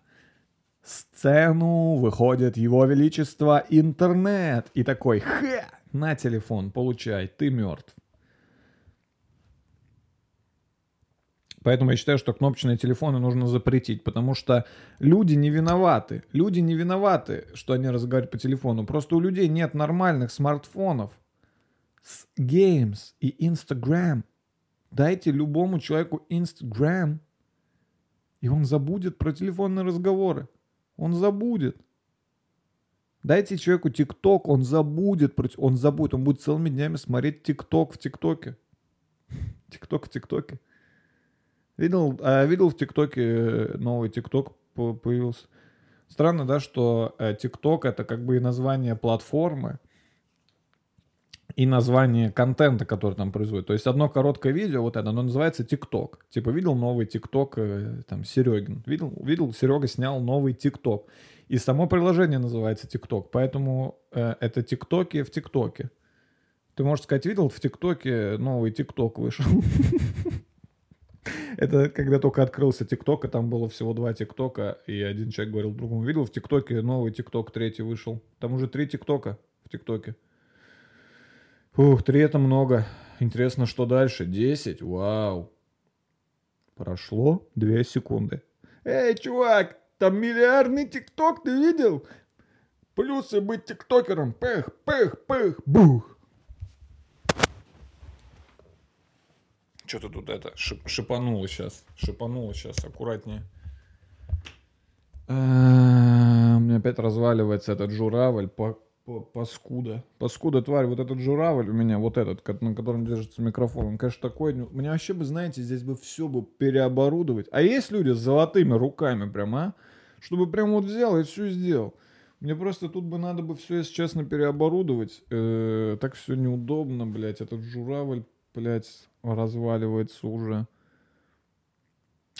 сцену выходит его величество интернет. И такой, хе, на телефон, получай, ты мертв. Поэтому я считаю, что кнопочные телефоны нужно запретить, потому что люди не виноваты. Люди не виноваты, что они разговаривают по телефону. Просто у людей нет нормальных смартфонов с Games и Instagram. Дайте любому человеку Instagram, и он забудет про телефонные разговоры. Он забудет. Дайте человеку ТикТок, он забудет, он забудет, он будет целыми днями смотреть ТикТок в ТикТоке. ТикТок в ТикТоке. Видел, а, видел в ТикТоке э, новый ТикТок по- появился. Странно, да, что э, ТикТок это как бы и название платформы, и название контента, который там производит. То есть одно короткое видео, вот это, оно называется ТикТок. Типа видел новый ТикТок, э, там, Серегин. Видел, видел, Серега снял новый ТикТок. И само приложение называется ТикТок. Поэтому э, это ТикТоки в ТикТоке. Ты, можешь сказать, видел в ТикТоке новый ТикТок вышел? Это когда только открылся ТикТок, и там было всего два ТикТока, и один человек говорил другому, видел в ТикТоке новый ТикТок, третий вышел. Там уже три ТикТока в ТикТоке. Ух, три это много. Интересно, что дальше? Десять? Вау. Прошло две секунды. Эй, чувак, там миллиардный тикток, ты видел? Плюсы быть тиктокером. Пых, пых, пых, бух. Что-то тут это шип- шипануло сейчас. Шипануло сейчас, аккуратнее. У меня опять разваливается этот журавль. По, по- паскуда. Паскуда, тварь. Вот этот журавль у меня, вот этот, на котором держится микрофон, он, конечно, такой. ну, Мне вообще бы, знаете, здесь бы все бы переоборудовать. А есть люди с золотыми руками прям, а? Чтобы прям вот взял и все сделал. Мне просто тут бы надо бы все, если честно, переоборудовать. Э, так все неудобно, блядь. Этот журавль, блядь, разваливается уже.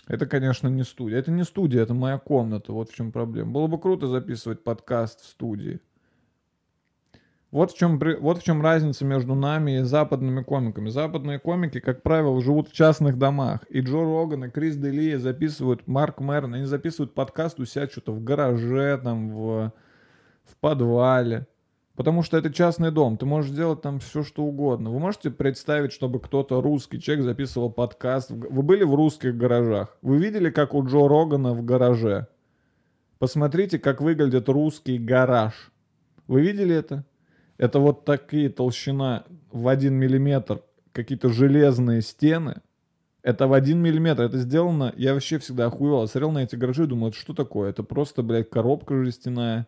Это, конечно, не студия. Это не студия, это моя комната. Вот в чем проблема. Было бы круто записывать подкаст в студии. Вот в, чем, вот в чем разница между нами и западными комиками. Западные комики, как правило, живут в частных домах. И Джо Роган, и Крис Делия записывают, Марк Мэрон, они записывают подкаст у себя что-то в гараже, там, в, в подвале. Потому что это частный дом, ты можешь делать там все, что угодно. Вы можете представить, чтобы кто-то русский человек записывал подкаст? Вы были в русских гаражах? Вы видели, как у Джо Рогана в гараже? Посмотрите, как выглядит русский гараж. Вы видели это? Это вот такие толщина в один миллиметр, какие-то железные стены. Это в один миллиметр. Это сделано, я вообще всегда охуевал. Смотрел на эти гаражи и думал, это что такое? Это просто, блядь, коробка жестяная.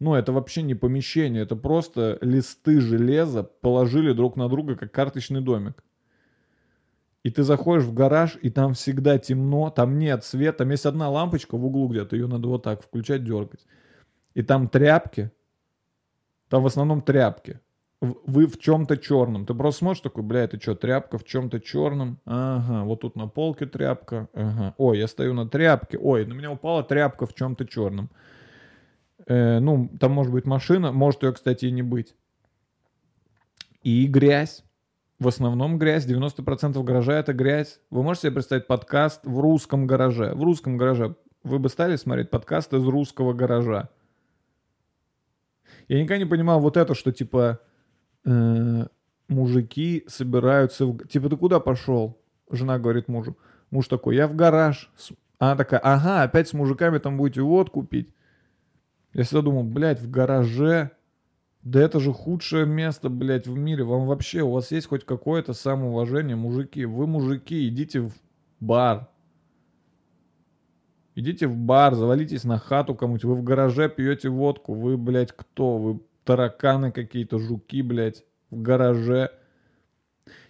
Ну, это вообще не помещение, это просто листы железа положили друг на друга, как карточный домик. И ты заходишь в гараж, и там всегда темно, там нет света, там есть одна лампочка в углу где-то, ее надо вот так включать, дергать. И там тряпки, там в основном тряпки. Вы в чем-то черном. Ты просто смотришь такой, бля, это что, тряпка в чем-то черном? Ага, вот тут на полке тряпка. Ага. Ой, я стою на тряпке. Ой, на меня упала тряпка в чем-то черном. Э, ну, там может быть машина, может ее, кстати, и не быть. И грязь. В основном грязь. 90% гаража это грязь. Вы можете себе представить подкаст в русском гараже? В русском гараже. Вы бы стали смотреть подкаст из русского гаража? Я никогда не понимал вот это, что типа э, мужики собираются... В... Типа, ты куда пошел? Жена говорит мужу. Муж такой, я в гараж. С- Она такая, ага, опять с мужиками там будете водку пить. Я всегда думал, блядь, в гараже, да это же худшее место, блядь, в мире. Вам вообще, у вас есть хоть какое-то самоуважение, мужики? Вы, мужики, идите в бар. Идите в бар, завалитесь на хату кому-нибудь. Вы в гараже пьете водку. Вы, блядь, кто? Вы тараканы какие-то, жуки, блядь, в гараже.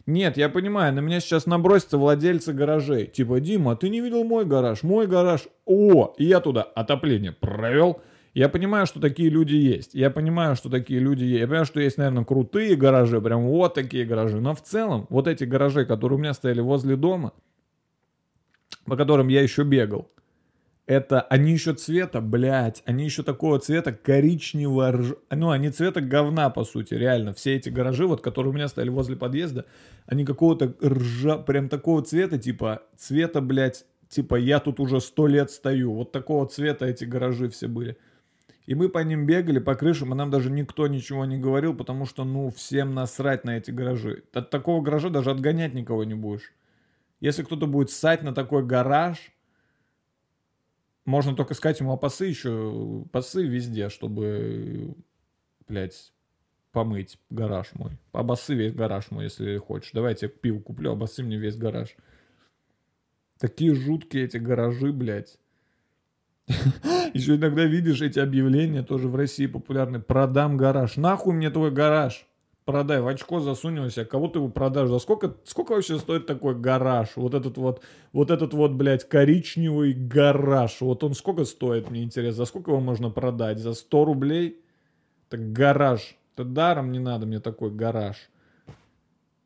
Нет, я понимаю, на меня сейчас набросятся владельцы гаражей. Типа, Дима, ты не видел мой гараж? Мой гараж. О, и я туда отопление провел. Я понимаю, что такие люди есть. Я понимаю, что такие люди есть. Я понимаю, что есть, наверное, крутые гаражи, прям вот такие гаражи. Но в целом, вот эти гаражи, которые у меня стояли возле дома, по которым я еще бегал, это они еще цвета, блядь, они еще такого цвета коричневого, рж... ну, они цвета говна, по сути, реально. Все эти гаражи, вот, которые у меня стояли возле подъезда, они какого-то ржа, прям такого цвета, типа, цвета, блядь, типа, я тут уже сто лет стою. Вот такого цвета эти гаражи все были. И мы по ним бегали, по крышам, и нам даже никто ничего не говорил, потому что, ну, всем насрать на эти гаражи. От такого гаража даже отгонять никого не будешь. Если кто-то будет ссать на такой гараж, можно только сказать ему, а еще, пасы везде, чтобы, блядь, помыть гараж мой. Обосы весь гараж мой, если хочешь. Давай я пиво куплю, обосы мне весь гараж. Такие жуткие эти гаражи, блядь. Еще иногда видишь эти объявления, тоже в России популярны. Продам гараж. Нахуй мне твой гараж? Продай, в очко засунь его себе. Кого ты его продашь? За сколько, сколько вообще стоит такой гараж? Вот этот вот, вот этот вот, блядь, коричневый гараж. Вот он сколько стоит, мне интересно? За сколько его можно продать? За 100 рублей? Так гараж. Это даром не надо мне такой гараж.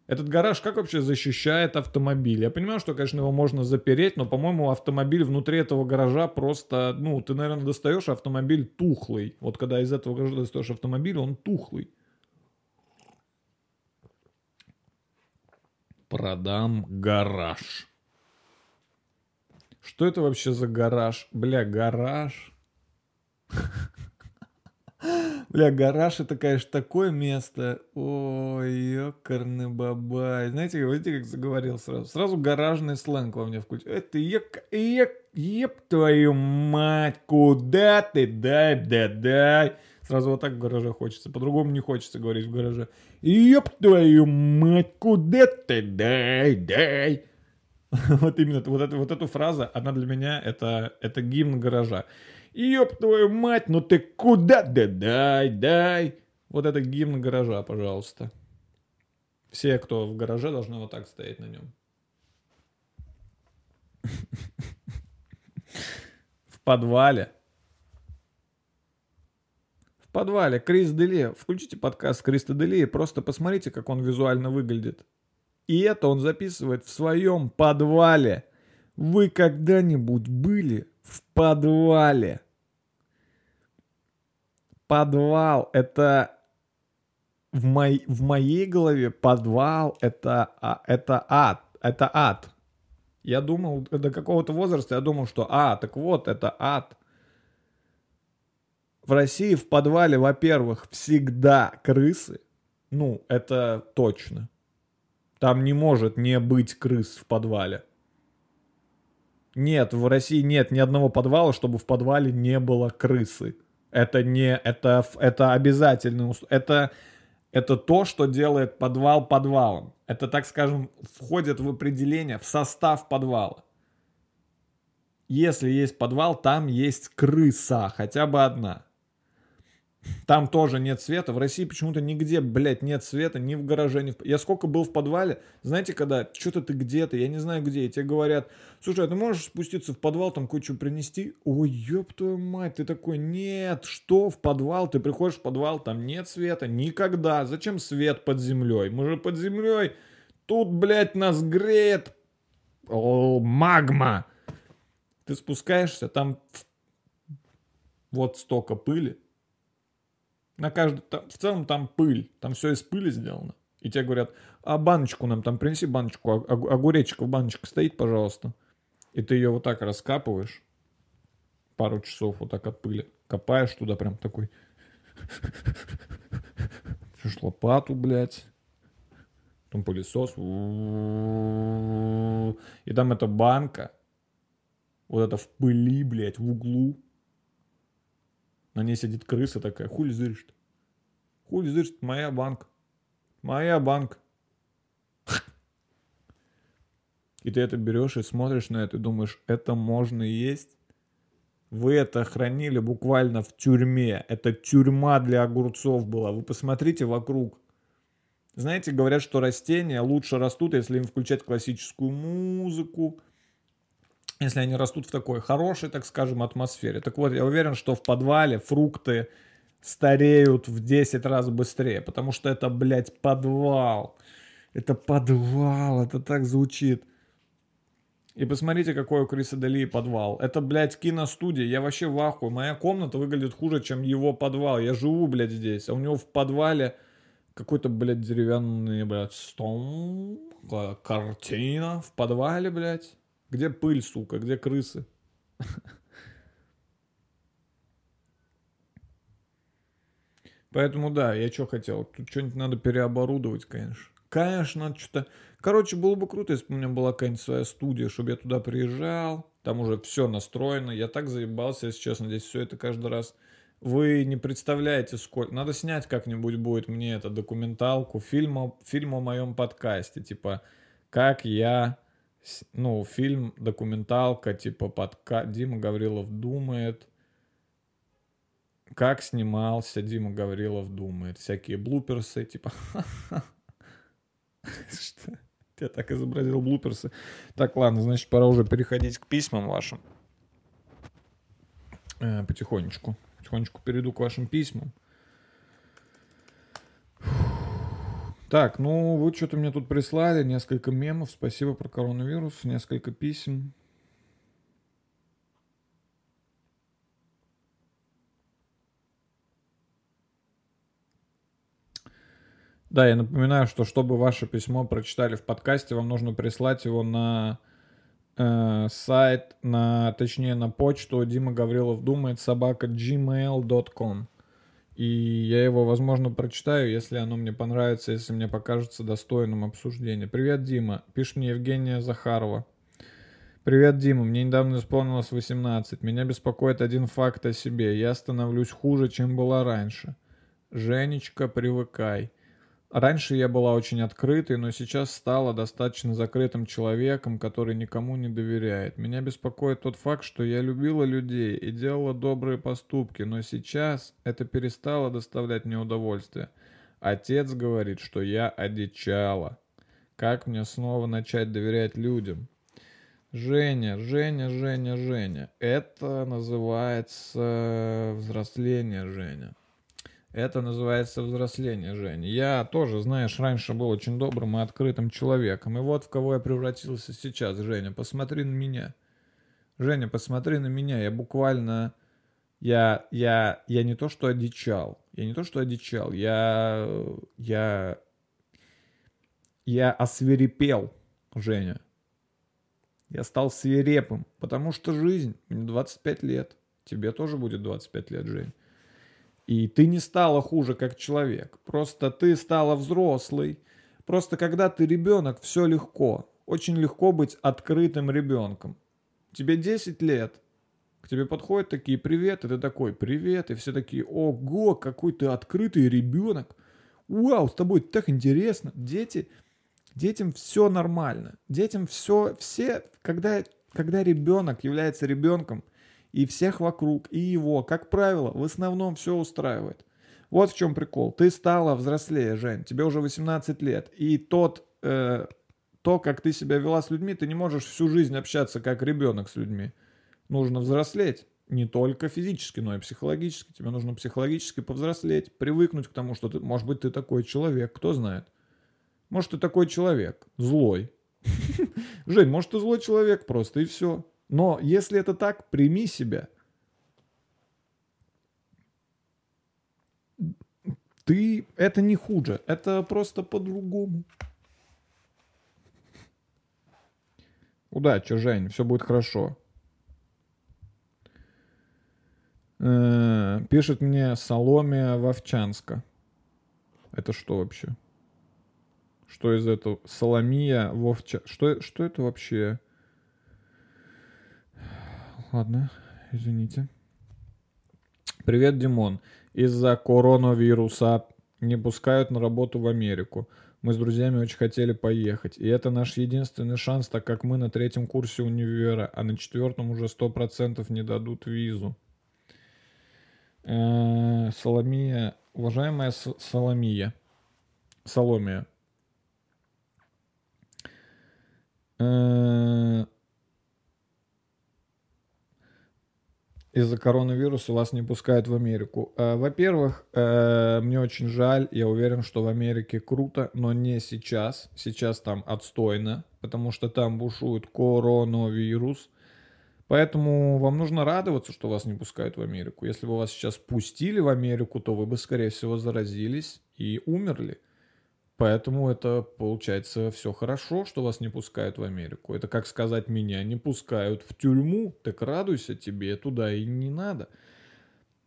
Этот гараж как вообще защищает автомобиль? Я понимаю, что, конечно, его можно запереть, но, по-моему, автомобиль внутри этого гаража просто, ну, ты, наверное, достаешь автомобиль тухлый. Вот когда из этого гаража достаешь автомобиль, он тухлый. Продам гараж. Что это вообще за гараж? Бля, гараж. Бля, гараж это, конечно, такое место. Ой, ёкарный бабай. Знаете, видите, как заговорил сразу? Сразу гаражный сленг во мне включил. Это ек, ек, еп твою мать, куда ты, дай, да, дай. Сразу вот так в гараже хочется. По-другому не хочется говорить в гараже. Еп твою мать, куда ты, дай, дай. Вот именно вот, это, вот эту фразу, она для меня это, это гимн гаража. Ёб твою мать, ну ты куда? Да дай, дай. Вот это гимн гаража, пожалуйста. Все, кто в гараже, должны вот так стоять на нем. В подвале. В подвале Крис Дели. Включите подкаст Криста Дели и просто посмотрите, как он визуально выглядит. И это он записывает в своем подвале. Вы когда-нибудь были в подвале? Подвал — это в, мой, в моей голове подвал это, а, это ад. Это ад. Я думал, до какого-то возраста я думал, что а, так вот, это ад. В России в подвале, во-первых, всегда крысы. Ну, это точно. Там не может не быть крыс в подвале. Нет, в России нет ни одного подвала, чтобы в подвале не было крысы. Это не, это, это обязательный, это, это то, что делает подвал подвалом. Это, так скажем, входит в определение, в состав подвала. Если есть подвал, там есть крыса, хотя бы одна. Там тоже нет света. В России почему-то нигде, блядь, нет света, ни в гараже, ни в... Я сколько был в подвале, знаете, когда что-то ты где-то, я не знаю где, и тебе говорят, слушай, а ты можешь спуститься в подвал, там кое-что принести? Ой, ёб твою мать, ты такой, нет, что в подвал? Ты приходишь в подвал, там нет света, никогда. Зачем свет под землей? Мы же под землей, тут, блядь, нас греет О, магма. Ты спускаешься, там вот столько пыли, на каждый, там, в целом там пыль, там все из пыли сделано. И тебе говорят, а баночку нам там принеси баночку, ог- огуречек в баночке стоит, пожалуйста. И ты ее вот так раскапываешь, пару часов вот так от пыли, копаешь туда прям такой, Чушь лопату, блядь, потом пылесос, и там эта банка, вот это в пыли, блядь, в углу, на ней сидит крыса такая, хули зыришь-то? Хули зыришь моя банка. Моя банка. И ты это берешь и смотришь на это и думаешь, это можно есть? Вы это хранили буквально в тюрьме. Это тюрьма для огурцов была. Вы посмотрите вокруг. Знаете, говорят, что растения лучше растут, если им включать классическую музыку, если они растут в такой хорошей, так скажем, атмосфере. Так вот, я уверен, что в подвале фрукты стареют в 10 раз быстрее, потому что это, блядь, подвал. Это подвал, это так звучит. И посмотрите, какой у Криса Дели подвал. Это, блядь, киностудия. Я вообще в ахуе. Моя комната выглядит хуже, чем его подвал. Я живу, блядь, здесь. А у него в подвале какой-то, блядь, деревянный, блядь, стол. Картина в подвале, блядь. Где пыль, сука? Где крысы? Поэтому да, я что хотел. Тут что-нибудь надо переоборудовать, конечно. Конечно, надо что-то... Короче, было бы круто, если бы у меня была какая-нибудь своя студия, чтобы я туда приезжал. Там уже все настроено. Я так заебался, если честно, здесь все это каждый раз. Вы не представляете, сколько... Надо снять как-нибудь будет мне это документалку, фильм, фильм о моем подкасте. Типа, как я ну, фильм, документалка, типа подка... Дима Гаврилов думает, как снимался Дима Гаврилов думает, всякие блуперсы, типа, что? Я так изобразил блуперсы. Так, ладно, значит, пора уже переходить к письмам вашим. Э, потихонечку. Потихонечку перейду к вашим письмам. Так, ну вы что-то мне тут прислали, несколько мемов, спасибо про коронавирус, несколько писем. Да, я напоминаю, что чтобы ваше письмо прочитали в подкасте, вам нужно прислать его на э, сайт, на, точнее на почту Дима Гаврилов думает собака gmail.com. И я его, возможно, прочитаю, если оно мне понравится, если мне покажется достойным обсуждения. Привет, Дима. Пишет мне Евгения Захарова. Привет, Дима. Мне недавно исполнилось 18. Меня беспокоит один факт о себе. Я становлюсь хуже, чем была раньше. Женечка, привыкай. Раньше я была очень открытой, но сейчас стала достаточно закрытым человеком, который никому не доверяет. Меня беспокоит тот факт, что я любила людей и делала добрые поступки, но сейчас это перестало доставлять мне удовольствие. Отец говорит, что я одичала. Как мне снова начать доверять людям? Женя, Женя, Женя, Женя. Это называется взросление, Женя. Это называется взросление, Женя. Я тоже, знаешь, раньше был очень добрым и открытым человеком. И вот в кого я превратился сейчас, Женя. Посмотри на меня. Женя, посмотри на меня. Я буквально... Я, я, я не то что одичал. Я не то что одичал. Я... Я... Я освирепел, Женя. Я стал свирепым, потому что жизнь, мне 25 лет. Тебе тоже будет 25 лет, Жень. И ты не стала хуже как человек. Просто ты стала взрослой. Просто когда ты ребенок, все легко. Очень легко быть открытым ребенком. Тебе 10 лет. К тебе подходят такие привет, и ты такой привет, и все такие ого, какой ты открытый ребенок. Вау, с тобой так интересно. Дети, детям все нормально. Детям все, все, когда, когда ребенок является ребенком, и всех вокруг, и его, как правило, в основном все устраивает. Вот в чем прикол. Ты стала взрослее, Жень, тебе уже 18 лет, и тот, э, то, как ты себя вела с людьми, ты не можешь всю жизнь общаться как ребенок с людьми. Нужно взрослеть. Не только физически, но и психологически. Тебе нужно психологически повзрослеть, привыкнуть к тому, что ты, может быть, ты такой человек, кто знает. Может, ты такой человек, злой. Жень, может, ты злой человек просто, и все. Но если это так, прими себя. Ты, это не хуже, это просто по-другому. Удачи, Жень, все будет хорошо. Э, пишет мне Соломия Вовчанска. Это что вообще? Что из этого? Соломия Вовча... Что, что это вообще? Ладно, извините. Привет, Димон. Из-за коронавируса не пускают на работу в Америку. Мы с друзьями очень хотели поехать. И это наш единственный шанс, так как мы на третьем курсе универа, а на четвертом уже сто процентов не дадут визу. Э-э, Соломия, уважаемая Соломия, Соломия, из-за коронавируса вас не пускают в Америку. Э, во-первых, э, мне очень жаль, я уверен, что в Америке круто, но не сейчас. Сейчас там отстойно, потому что там бушует коронавирус. Поэтому вам нужно радоваться, что вас не пускают в Америку. Если бы вас сейчас пустили в Америку, то вы бы, скорее всего, заразились и умерли. Поэтому это получается все хорошо, что вас не пускают в Америку. Это как сказать, меня не пускают в тюрьму, так радуйся тебе, туда и не надо.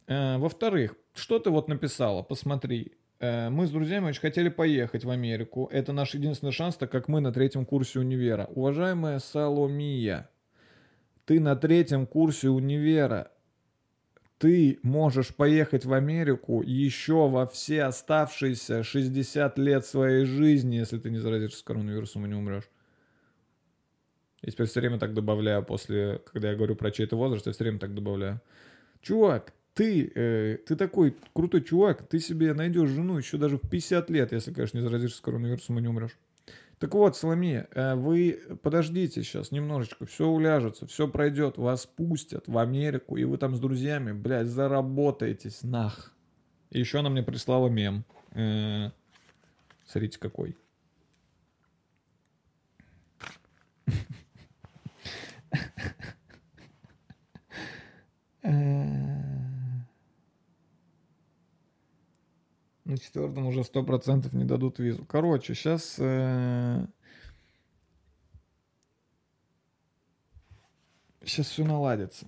Э, во-вторых, что ты вот написала, посмотри. Э, мы с друзьями очень хотели поехать в Америку. Это наш единственный шанс, так как мы на третьем курсе универа. Уважаемая Саломия, ты на третьем курсе универа ты можешь поехать в Америку еще во все оставшиеся 60 лет своей жизни, если ты не заразишься коронавирусом и не умрешь. Я теперь все время так добавляю после, когда я говорю про чей-то возраст, я все время так добавляю. Чувак, ты, э, ты такой крутой чувак, ты себе найдешь жену еще даже в 50 лет, если, конечно, не заразишься коронавирусом и не умрешь. Так вот, Соломея, э, вы подождите сейчас немножечко, все уляжется, все пройдет, вас пустят в Америку, и вы там с друзьями, блядь, заработаетесь, нах. И еще она мне прислала мем. Э, смотрите, какой. На четвертом уже 100% не дадут визу. Короче, сейчас... Э... Сейчас все наладится.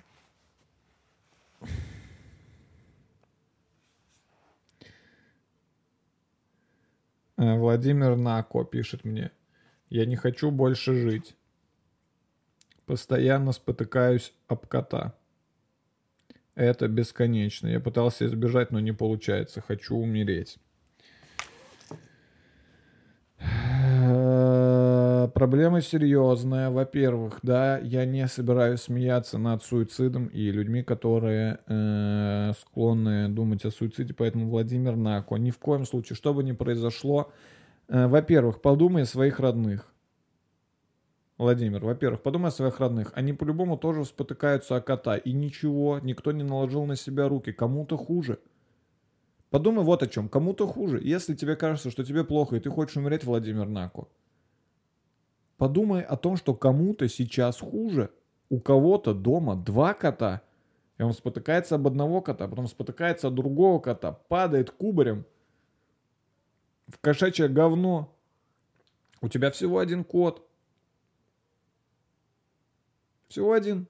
Э, Владимир Нако пишет мне. Я не хочу больше жить. Постоянно спотыкаюсь об кота. Это бесконечно. Я пытался избежать, но не получается. Хочу умереть. Проблема серьезная. Во-первых, да, я не собираюсь смеяться над суицидом и людьми, которые э, склонны думать о суициде. Поэтому Владимир Нако, ни в коем случае, что бы ни произошло, э, во-первых, подумай о своих родных. Владимир, во-первых, подумай о своих родных. Они по-любому тоже спотыкаются о кота. И ничего, никто не наложил на себя руки. Кому-то хуже. Подумай вот о чем. Кому-то хуже. Если тебе кажется, что тебе плохо, и ты хочешь умереть, Владимир Нако, подумай о том, что кому-то сейчас хуже. У кого-то дома два кота. И он спотыкается об одного кота, потом спотыкается от другого кота, падает кубарем в кошачье говно. У тебя всего один кот. Всего один.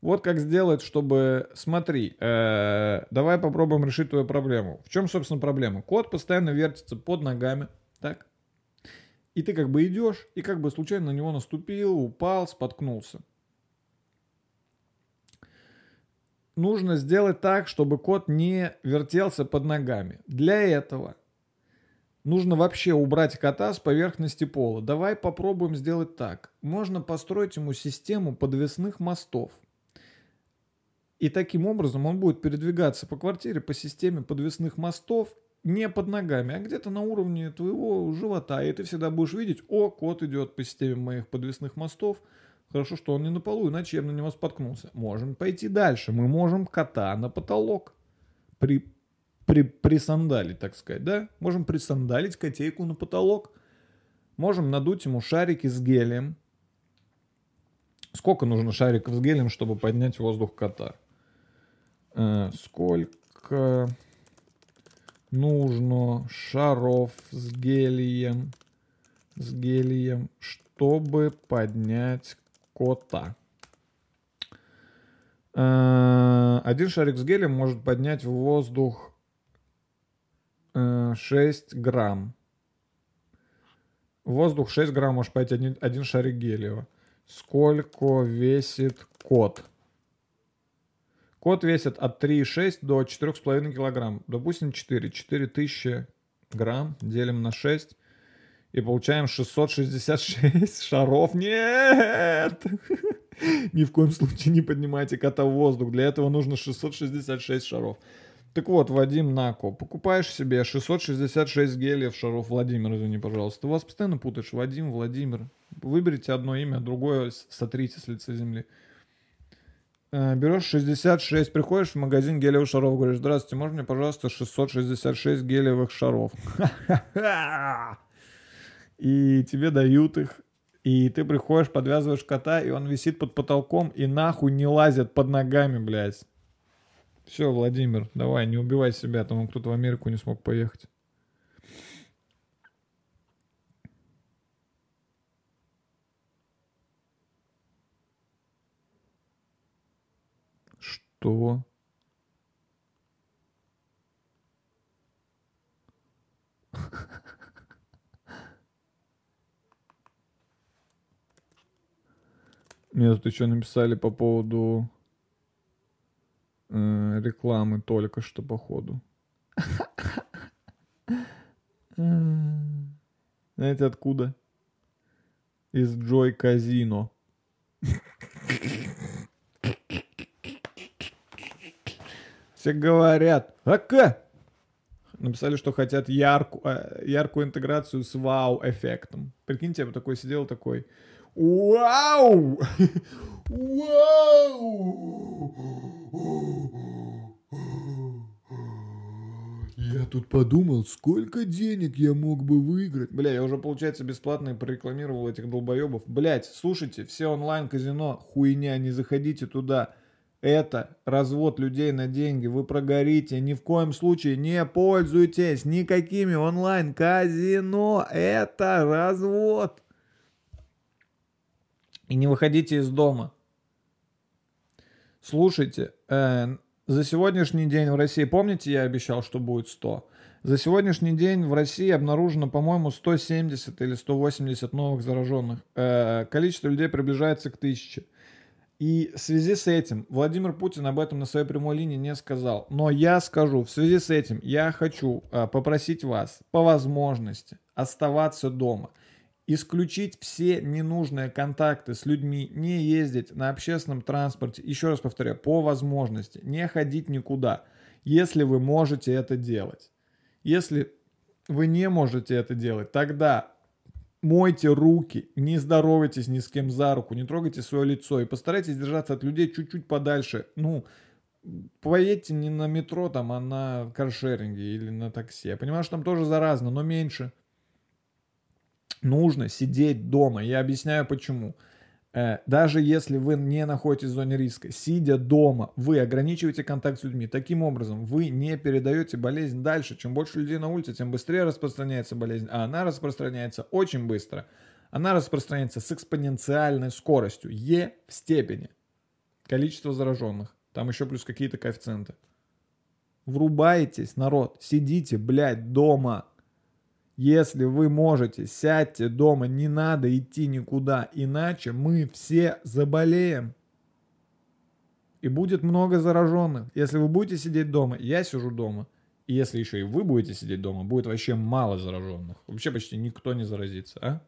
Вот как сделать, чтобы... Смотри, э, давай попробуем решить твою проблему. В чем, собственно, проблема? Кот постоянно вертится под ногами, так? И ты как бы идешь, и как бы случайно на него наступил, упал, споткнулся. Нужно сделать так, чтобы кот не вертелся под ногами. Для этого нужно вообще убрать кота с поверхности пола. Давай попробуем сделать так. Можно построить ему систему подвесных мостов. И таким образом он будет передвигаться по квартире по системе подвесных мостов не под ногами, а где-то на уровне твоего живота. И ты всегда будешь видеть, о, кот идет по системе моих подвесных мостов. Хорошо, что он не на полу, иначе я бы на него споткнулся. Можем пойти дальше. Мы можем кота на потолок при, при, присандалить, так сказать, да? Можем присандалить котейку на потолок. Можем надуть ему шарики с гелием. Сколько нужно шариков с гелием, чтобы поднять воздух кота? Э, сколько нужно шаров с гелием, с гелием, чтобы поднять кота? Э, один шарик с гелием может поднять в воздух 6 грамм. В воздух 6 грамм может поднять один, один шарик гелия. Сколько весит кот? Кот весит от 3,6 до 4,5 килограмм. Допустим, 4. 4000 грамм делим на 6. И получаем 666 шаров. Нет! Ни в коем случае не поднимайте кота в воздух. Для этого нужно 666 шаров. Так вот, Вадим Нако, покупаешь себе 666 гелиев шаров. Владимир, извини, пожалуйста. Ты вас постоянно путаешь. Вадим, Владимир. Выберите одно имя, другое сотрите с лица земли. Э, Берешь 66, приходишь в магазин гелевых шаров, говоришь, здравствуйте, можно мне, пожалуйста, 666 гелевых шаров? И тебе дают их, и ты приходишь, подвязываешь кота, и он висит под потолком, и нахуй не лазит под ногами, блядь. Все, Владимир, давай, не убивай себя, там кто-то в Америку не смог поехать. Что? Мне тут еще написали по поводу э, рекламы только что, походу. Знаете откуда? Из Joy Казино. Все говорят, ака! Написали, что хотят ярку, э, яркую интеграцию с вау-эффектом. Прикиньте, я бы такой сидел, такой, вау! Вау! Я тут подумал, сколько денег я мог бы выиграть. Бля, я уже, получается, бесплатно прорекламировал этих долбоебов. Блять, слушайте, все онлайн-казино, хуйня, не заходите туда. Это развод людей на деньги. Вы прогорите. Ни в коем случае не пользуйтесь никакими онлайн-казино. Это развод. И не выходите из дома. Слушайте, э, за сегодняшний день в России, помните, я обещал, что будет 100? За сегодняшний день в России обнаружено, по-моему, 170 или 180 новых зараженных. Э, количество людей приближается к 1000. И в связи с этим Владимир Путин об этом на своей прямой линии не сказал. Но я скажу, в связи с этим я хочу э, попросить вас по возможности оставаться дома. Исключить все ненужные контакты с людьми, не ездить на общественном транспорте, еще раз повторяю, по возможности, не ходить никуда, если вы можете это делать. Если вы не можете это делать, тогда мойте руки, не здоровайтесь ни с кем за руку, не трогайте свое лицо и постарайтесь держаться от людей чуть-чуть подальше. Ну, поедьте не на метро там, а на каршеринге или на такси. Я понимаю, что там тоже заразно, но меньше. Нужно сидеть дома. Я объясняю почему. Э, даже если вы не находитесь в зоне риска, сидя дома, вы ограничиваете контакт с людьми. Таким образом, вы не передаете болезнь дальше. Чем больше людей на улице, тем быстрее распространяется болезнь. А она распространяется очень быстро. Она распространяется с экспоненциальной скоростью. Е в степени. Количество зараженных. Там еще плюс какие-то коэффициенты. Врубайтесь, народ. Сидите, блядь, дома. Если вы можете, сядьте дома, не надо идти никуда, иначе мы все заболеем. И будет много зараженных. Если вы будете сидеть дома, я сижу дома. И если еще и вы будете сидеть дома, будет вообще мало зараженных. Вообще почти никто не заразится, а?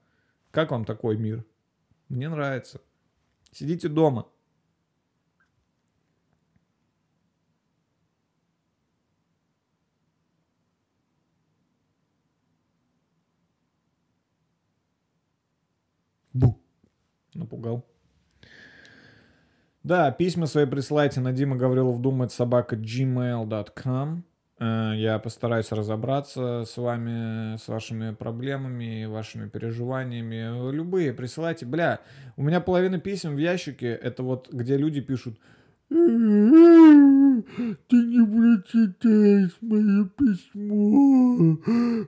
Как вам такой мир? Мне нравится. Сидите дома. Бу. Напугал. Да, письма свои присылайте на Дима Гаврилов думает собака gmail.com. Э, Я постараюсь разобраться с вами, с вашими проблемами, вашими переживаниями. Любые присылайте. Бля, у меня половина писем в ящике, это вот где люди пишут Ты не прочитаешь мое письмо,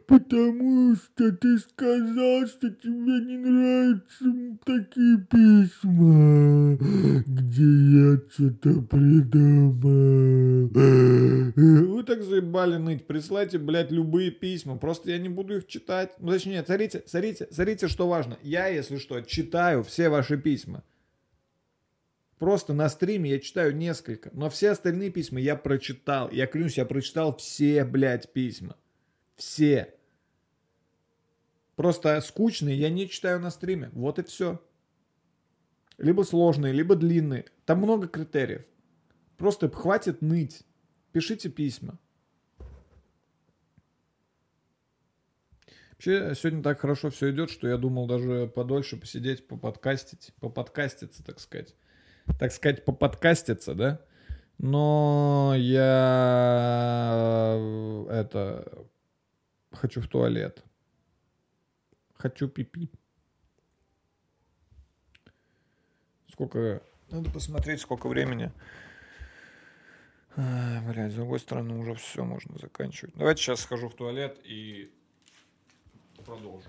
потому что ты сказал, что тебе не нравятся такие письма, где я что-то придумал. Вы так заебали ныть. Присылайте, блядь, любые письма. Просто я не буду их читать. Ну, точнее, смотрите, смотрите, смотрите, что важно. Я, если что, читаю все ваши письма. Просто на стриме я читаю несколько. Но все остальные письма я прочитал. Я клянусь, я прочитал все, блядь, письма. Все. Просто скучные я не читаю на стриме. Вот и все. Либо сложные, либо длинные. Там много критериев. Просто хватит ныть. Пишите письма. Вообще, сегодня так хорошо все идет, что я думал даже подольше посидеть, поподкастить, поподкаститься, так сказать. Так сказать, поподкаститься, да? Но я э, это хочу в туалет. Хочу пипи. Сколько... Надо посмотреть, сколько времени. Блядь, с другой стороны, уже все можно заканчивать. Давайте сейчас схожу в туалет и продолжу.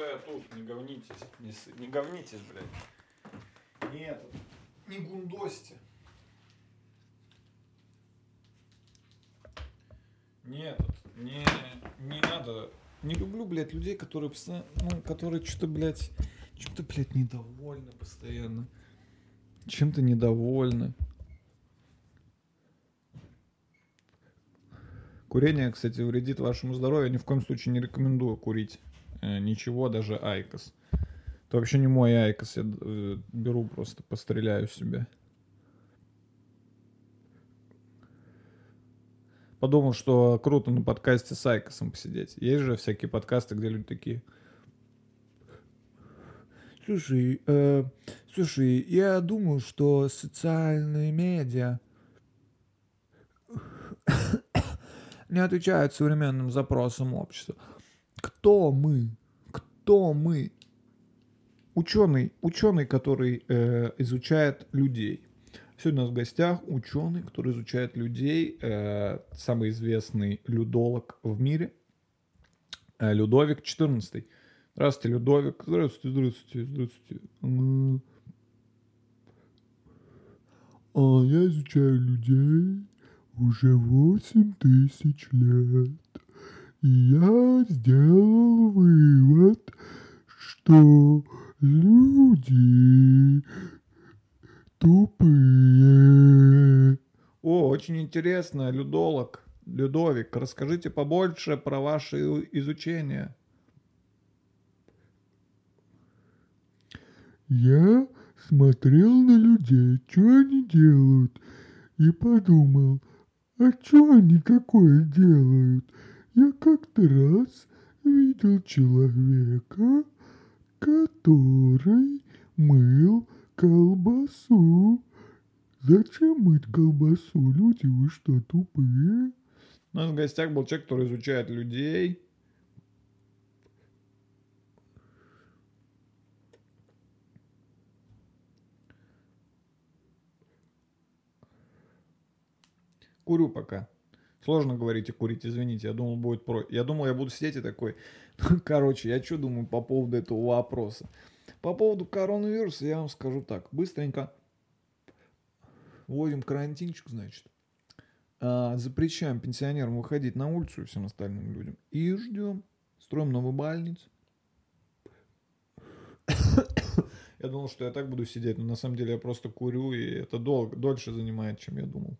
Я тут, не говнитесь. Не, с- не говнитесь, блядь. Не этот, не гундосьте. Не этот, не, не надо. Не люблю, блядь, людей, которые постоянно, ну, которые что-то, блядь, чем-то, блядь, недовольны постоянно. Чем-то недовольны. Курение, кстати, вредит вашему здоровью. Я ни в коем случае не рекомендую курить. Э, ничего, даже IQOS. Это вообще не мой IQOS. Я э, беру просто, постреляю себе. Подумал, что круто на подкасте с IQOS ом посидеть. Есть же всякие подкасты, где люди такие. Слушай, э, слушай, я думаю, что социальные медиа не отвечают современным запросам общества. Кто мы? Кто мы? Ученый, ученый, который э, изучает людей. Сегодня у нас в гостях ученый, который изучает людей, э, самый известный людолог в мире, э, Людовик XIV. Здравствуйте, Людовик. Здравствуйте, здравствуйте, здравствуйте. М, А я изучаю людей уже 8 тысяч лет. Я сделал вывод, что люди тупые. О, очень интересно, Людолог. Людовик, расскажите побольше про ваше изучение. Я смотрел на людей, что они делают, и подумал, а что они такое делают? Я как-то раз видел человека, который мыл колбасу. Зачем мыть колбасу? Люди, вы что, тупые? У нас в гостях был человек, который изучает людей. Курю пока. Сложно говорить и курить, извините. Я думал, будет про... Я думал, я буду сидеть и такой... Короче, я что думаю по поводу этого вопроса? По поводу коронавируса я вам скажу так. Быстренько вводим карантинчик, значит. А, запрещаем пенсионерам выходить на улицу и всем остальным людям. И ждем. Строим новую больницу. Я думал, что я так буду сидеть, но на самом деле я просто курю, и это долго, дольше занимает, чем я думал.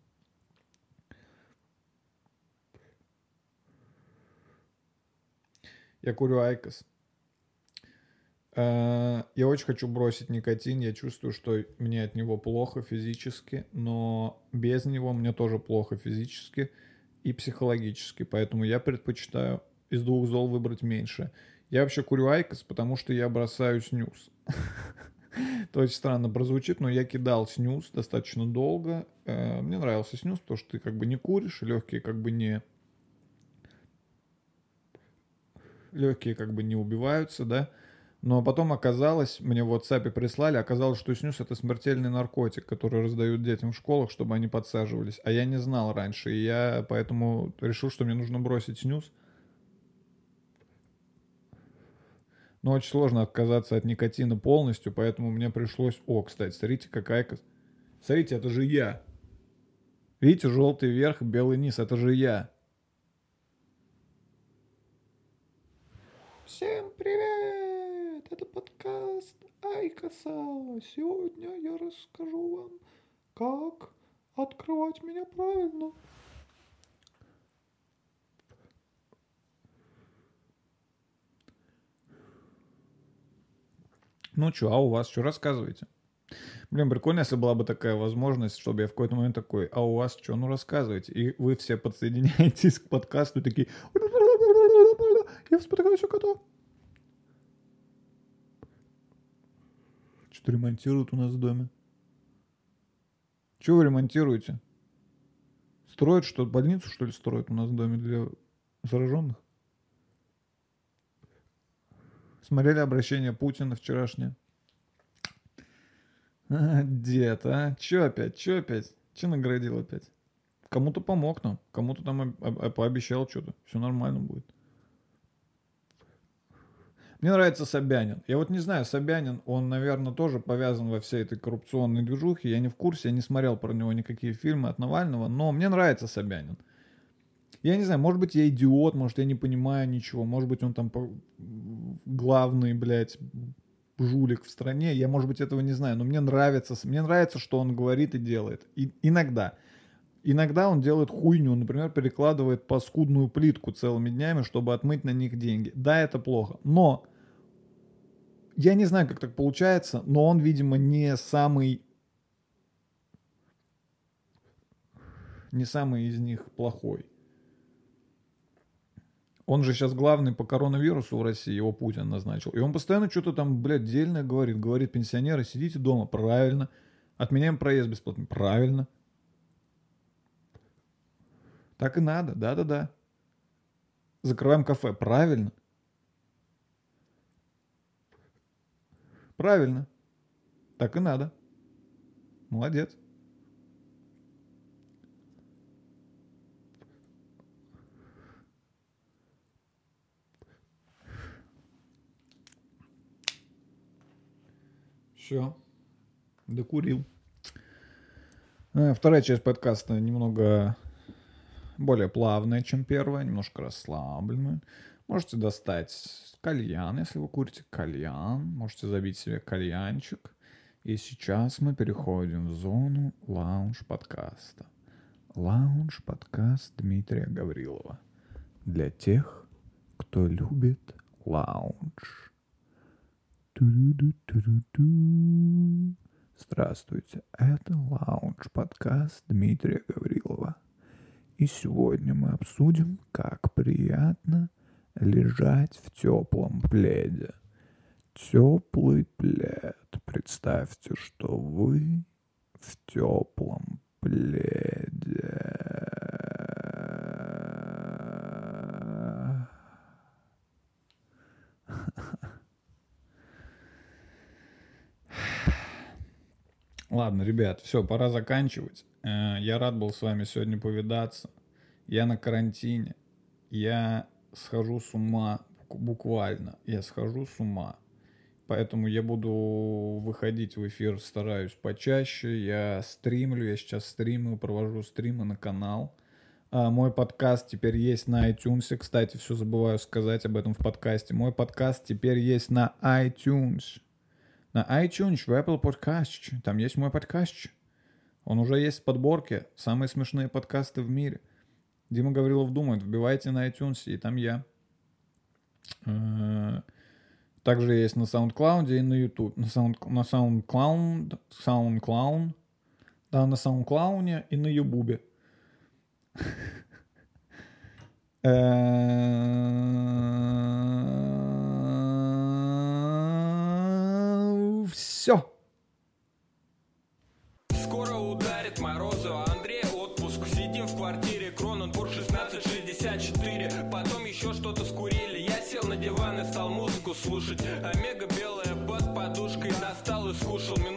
Я курю IQOS. Э, Я очень хочу бросить никотин. Я чувствую, что мне от него плохо физически, но без него мне тоже плохо физически и психологически. Поэтому я предпочитаю из двух зол выбрать меньше. Я вообще курю IQOS, потому что я бросаю снюс. Это очень странно прозвучит, но я кидал снюс достаточно долго. Э, Мне нравился снюс, потому что ты как бы не куришь, легкие как бы не... Легкие как бы не убиваются, да. Но потом оказалось, мне в WhatsApp прислали, оказалось, что снюс это смертельный наркотик, который раздают детям в школах, чтобы они подсаживались. А я не знал раньше, и я поэтому решил, что мне нужно бросить снюс. Но очень сложно отказаться от никотина полностью, поэтому мне пришлось... О, кстати, смотрите, какая... Смотрите, это же я. Видите, желтый верх, белый низ, это же я. Всем привет! Это подкаст Айкоса. Сегодня я расскажу вам, как открывать меня правильно. Ну что, а у вас что рассказываете? Блин, прикольно, если была бы такая возможность, чтобы я в какой-то момент такой, а у вас что, ну рассказывайте. И вы все подсоединяетесь к подкасту такие, я спотыкаюсь у кота. Что ремонтируют у нас в доме? Чего вы ремонтируете? Строят что, больницу что ли строят у нас в доме для зараженных? Смотрели обращение Путина вчерашнее? А, дед, а? Чё опять? Чё опять? Чё наградил опять? Кому-то помог нам, кому-то там об- об- пообещал что-то. Все нормально будет. Мне нравится Собянин. Я вот не знаю, Собянин, он, наверное, тоже повязан во всей этой коррупционной движухе. Я не в курсе, я не смотрел про него никакие фильмы от Навального, но мне нравится Собянин. Я не знаю, может быть, я идиот, может, я не понимаю ничего, может быть, он там главный, блядь, жулик в стране. Я, может быть, этого не знаю, но мне нравится, мне нравится, что он говорит и делает. И иногда. Иногда он делает хуйню, например, перекладывает паскудную плитку целыми днями, чтобы отмыть на них деньги. Да, это плохо. Но я не знаю, как так получается, но он, видимо, не самый не самый из них плохой. Он же сейчас главный по коронавирусу в России, его Путин назначил. И он постоянно что-то там, блядь, дельное говорит. Говорит, пенсионеры, сидите дома. Правильно. Отменяем проезд бесплатно. Правильно. Так и надо. Да-да-да. Закрываем кафе. Правильно. Правильно. Так и надо. Молодец. Все. Докурил. Э, Вторая часть подкаста немного более плавная, чем первая, немножко расслабленная. Можете достать кальян, если вы курите кальян. Можете забить себе кальянчик. И сейчас мы переходим в зону лаунж-подкаста. Лаунж-подкаст Дмитрия Гаврилова. Для тех, кто любит лаунж. Здравствуйте, это лаунж-подкаст Дмитрия Гаврилова. И сегодня мы обсудим, как приятно лежать в теплом пледе. Теплый плед. Представьте, что вы в теплом пледе. Ладно, ребят, все, пора заканчивать. Э, Я рад был с вами сегодня повидаться. Я на карантине. Я схожу с ума бук- буквально. Я схожу с ума. Поэтому я буду выходить в эфир, стараюсь почаще. Я стримлю, я сейчас стримлю, провожу стримы на канал. А, Мой подкаст теперь есть на iTunes. Кстати, все забываю сказать об этом в подкасте. Мой подкаст теперь есть на iTunes. На iTunes, в Apple Podcast. Там есть мой подкаст. Он уже есть в подборке. Самые смешные подкасты в мире. Дима Гаврилов думает. Вбивайте на iTunes, и там я. Э, Также есть на SoundCloud и на YouTube. На, Sound, на SoundCloud, SoundCloud, да, на SoundCloud и на Ютубе. Все. Слушать. Омега белая под подушкой Достал и скушал минут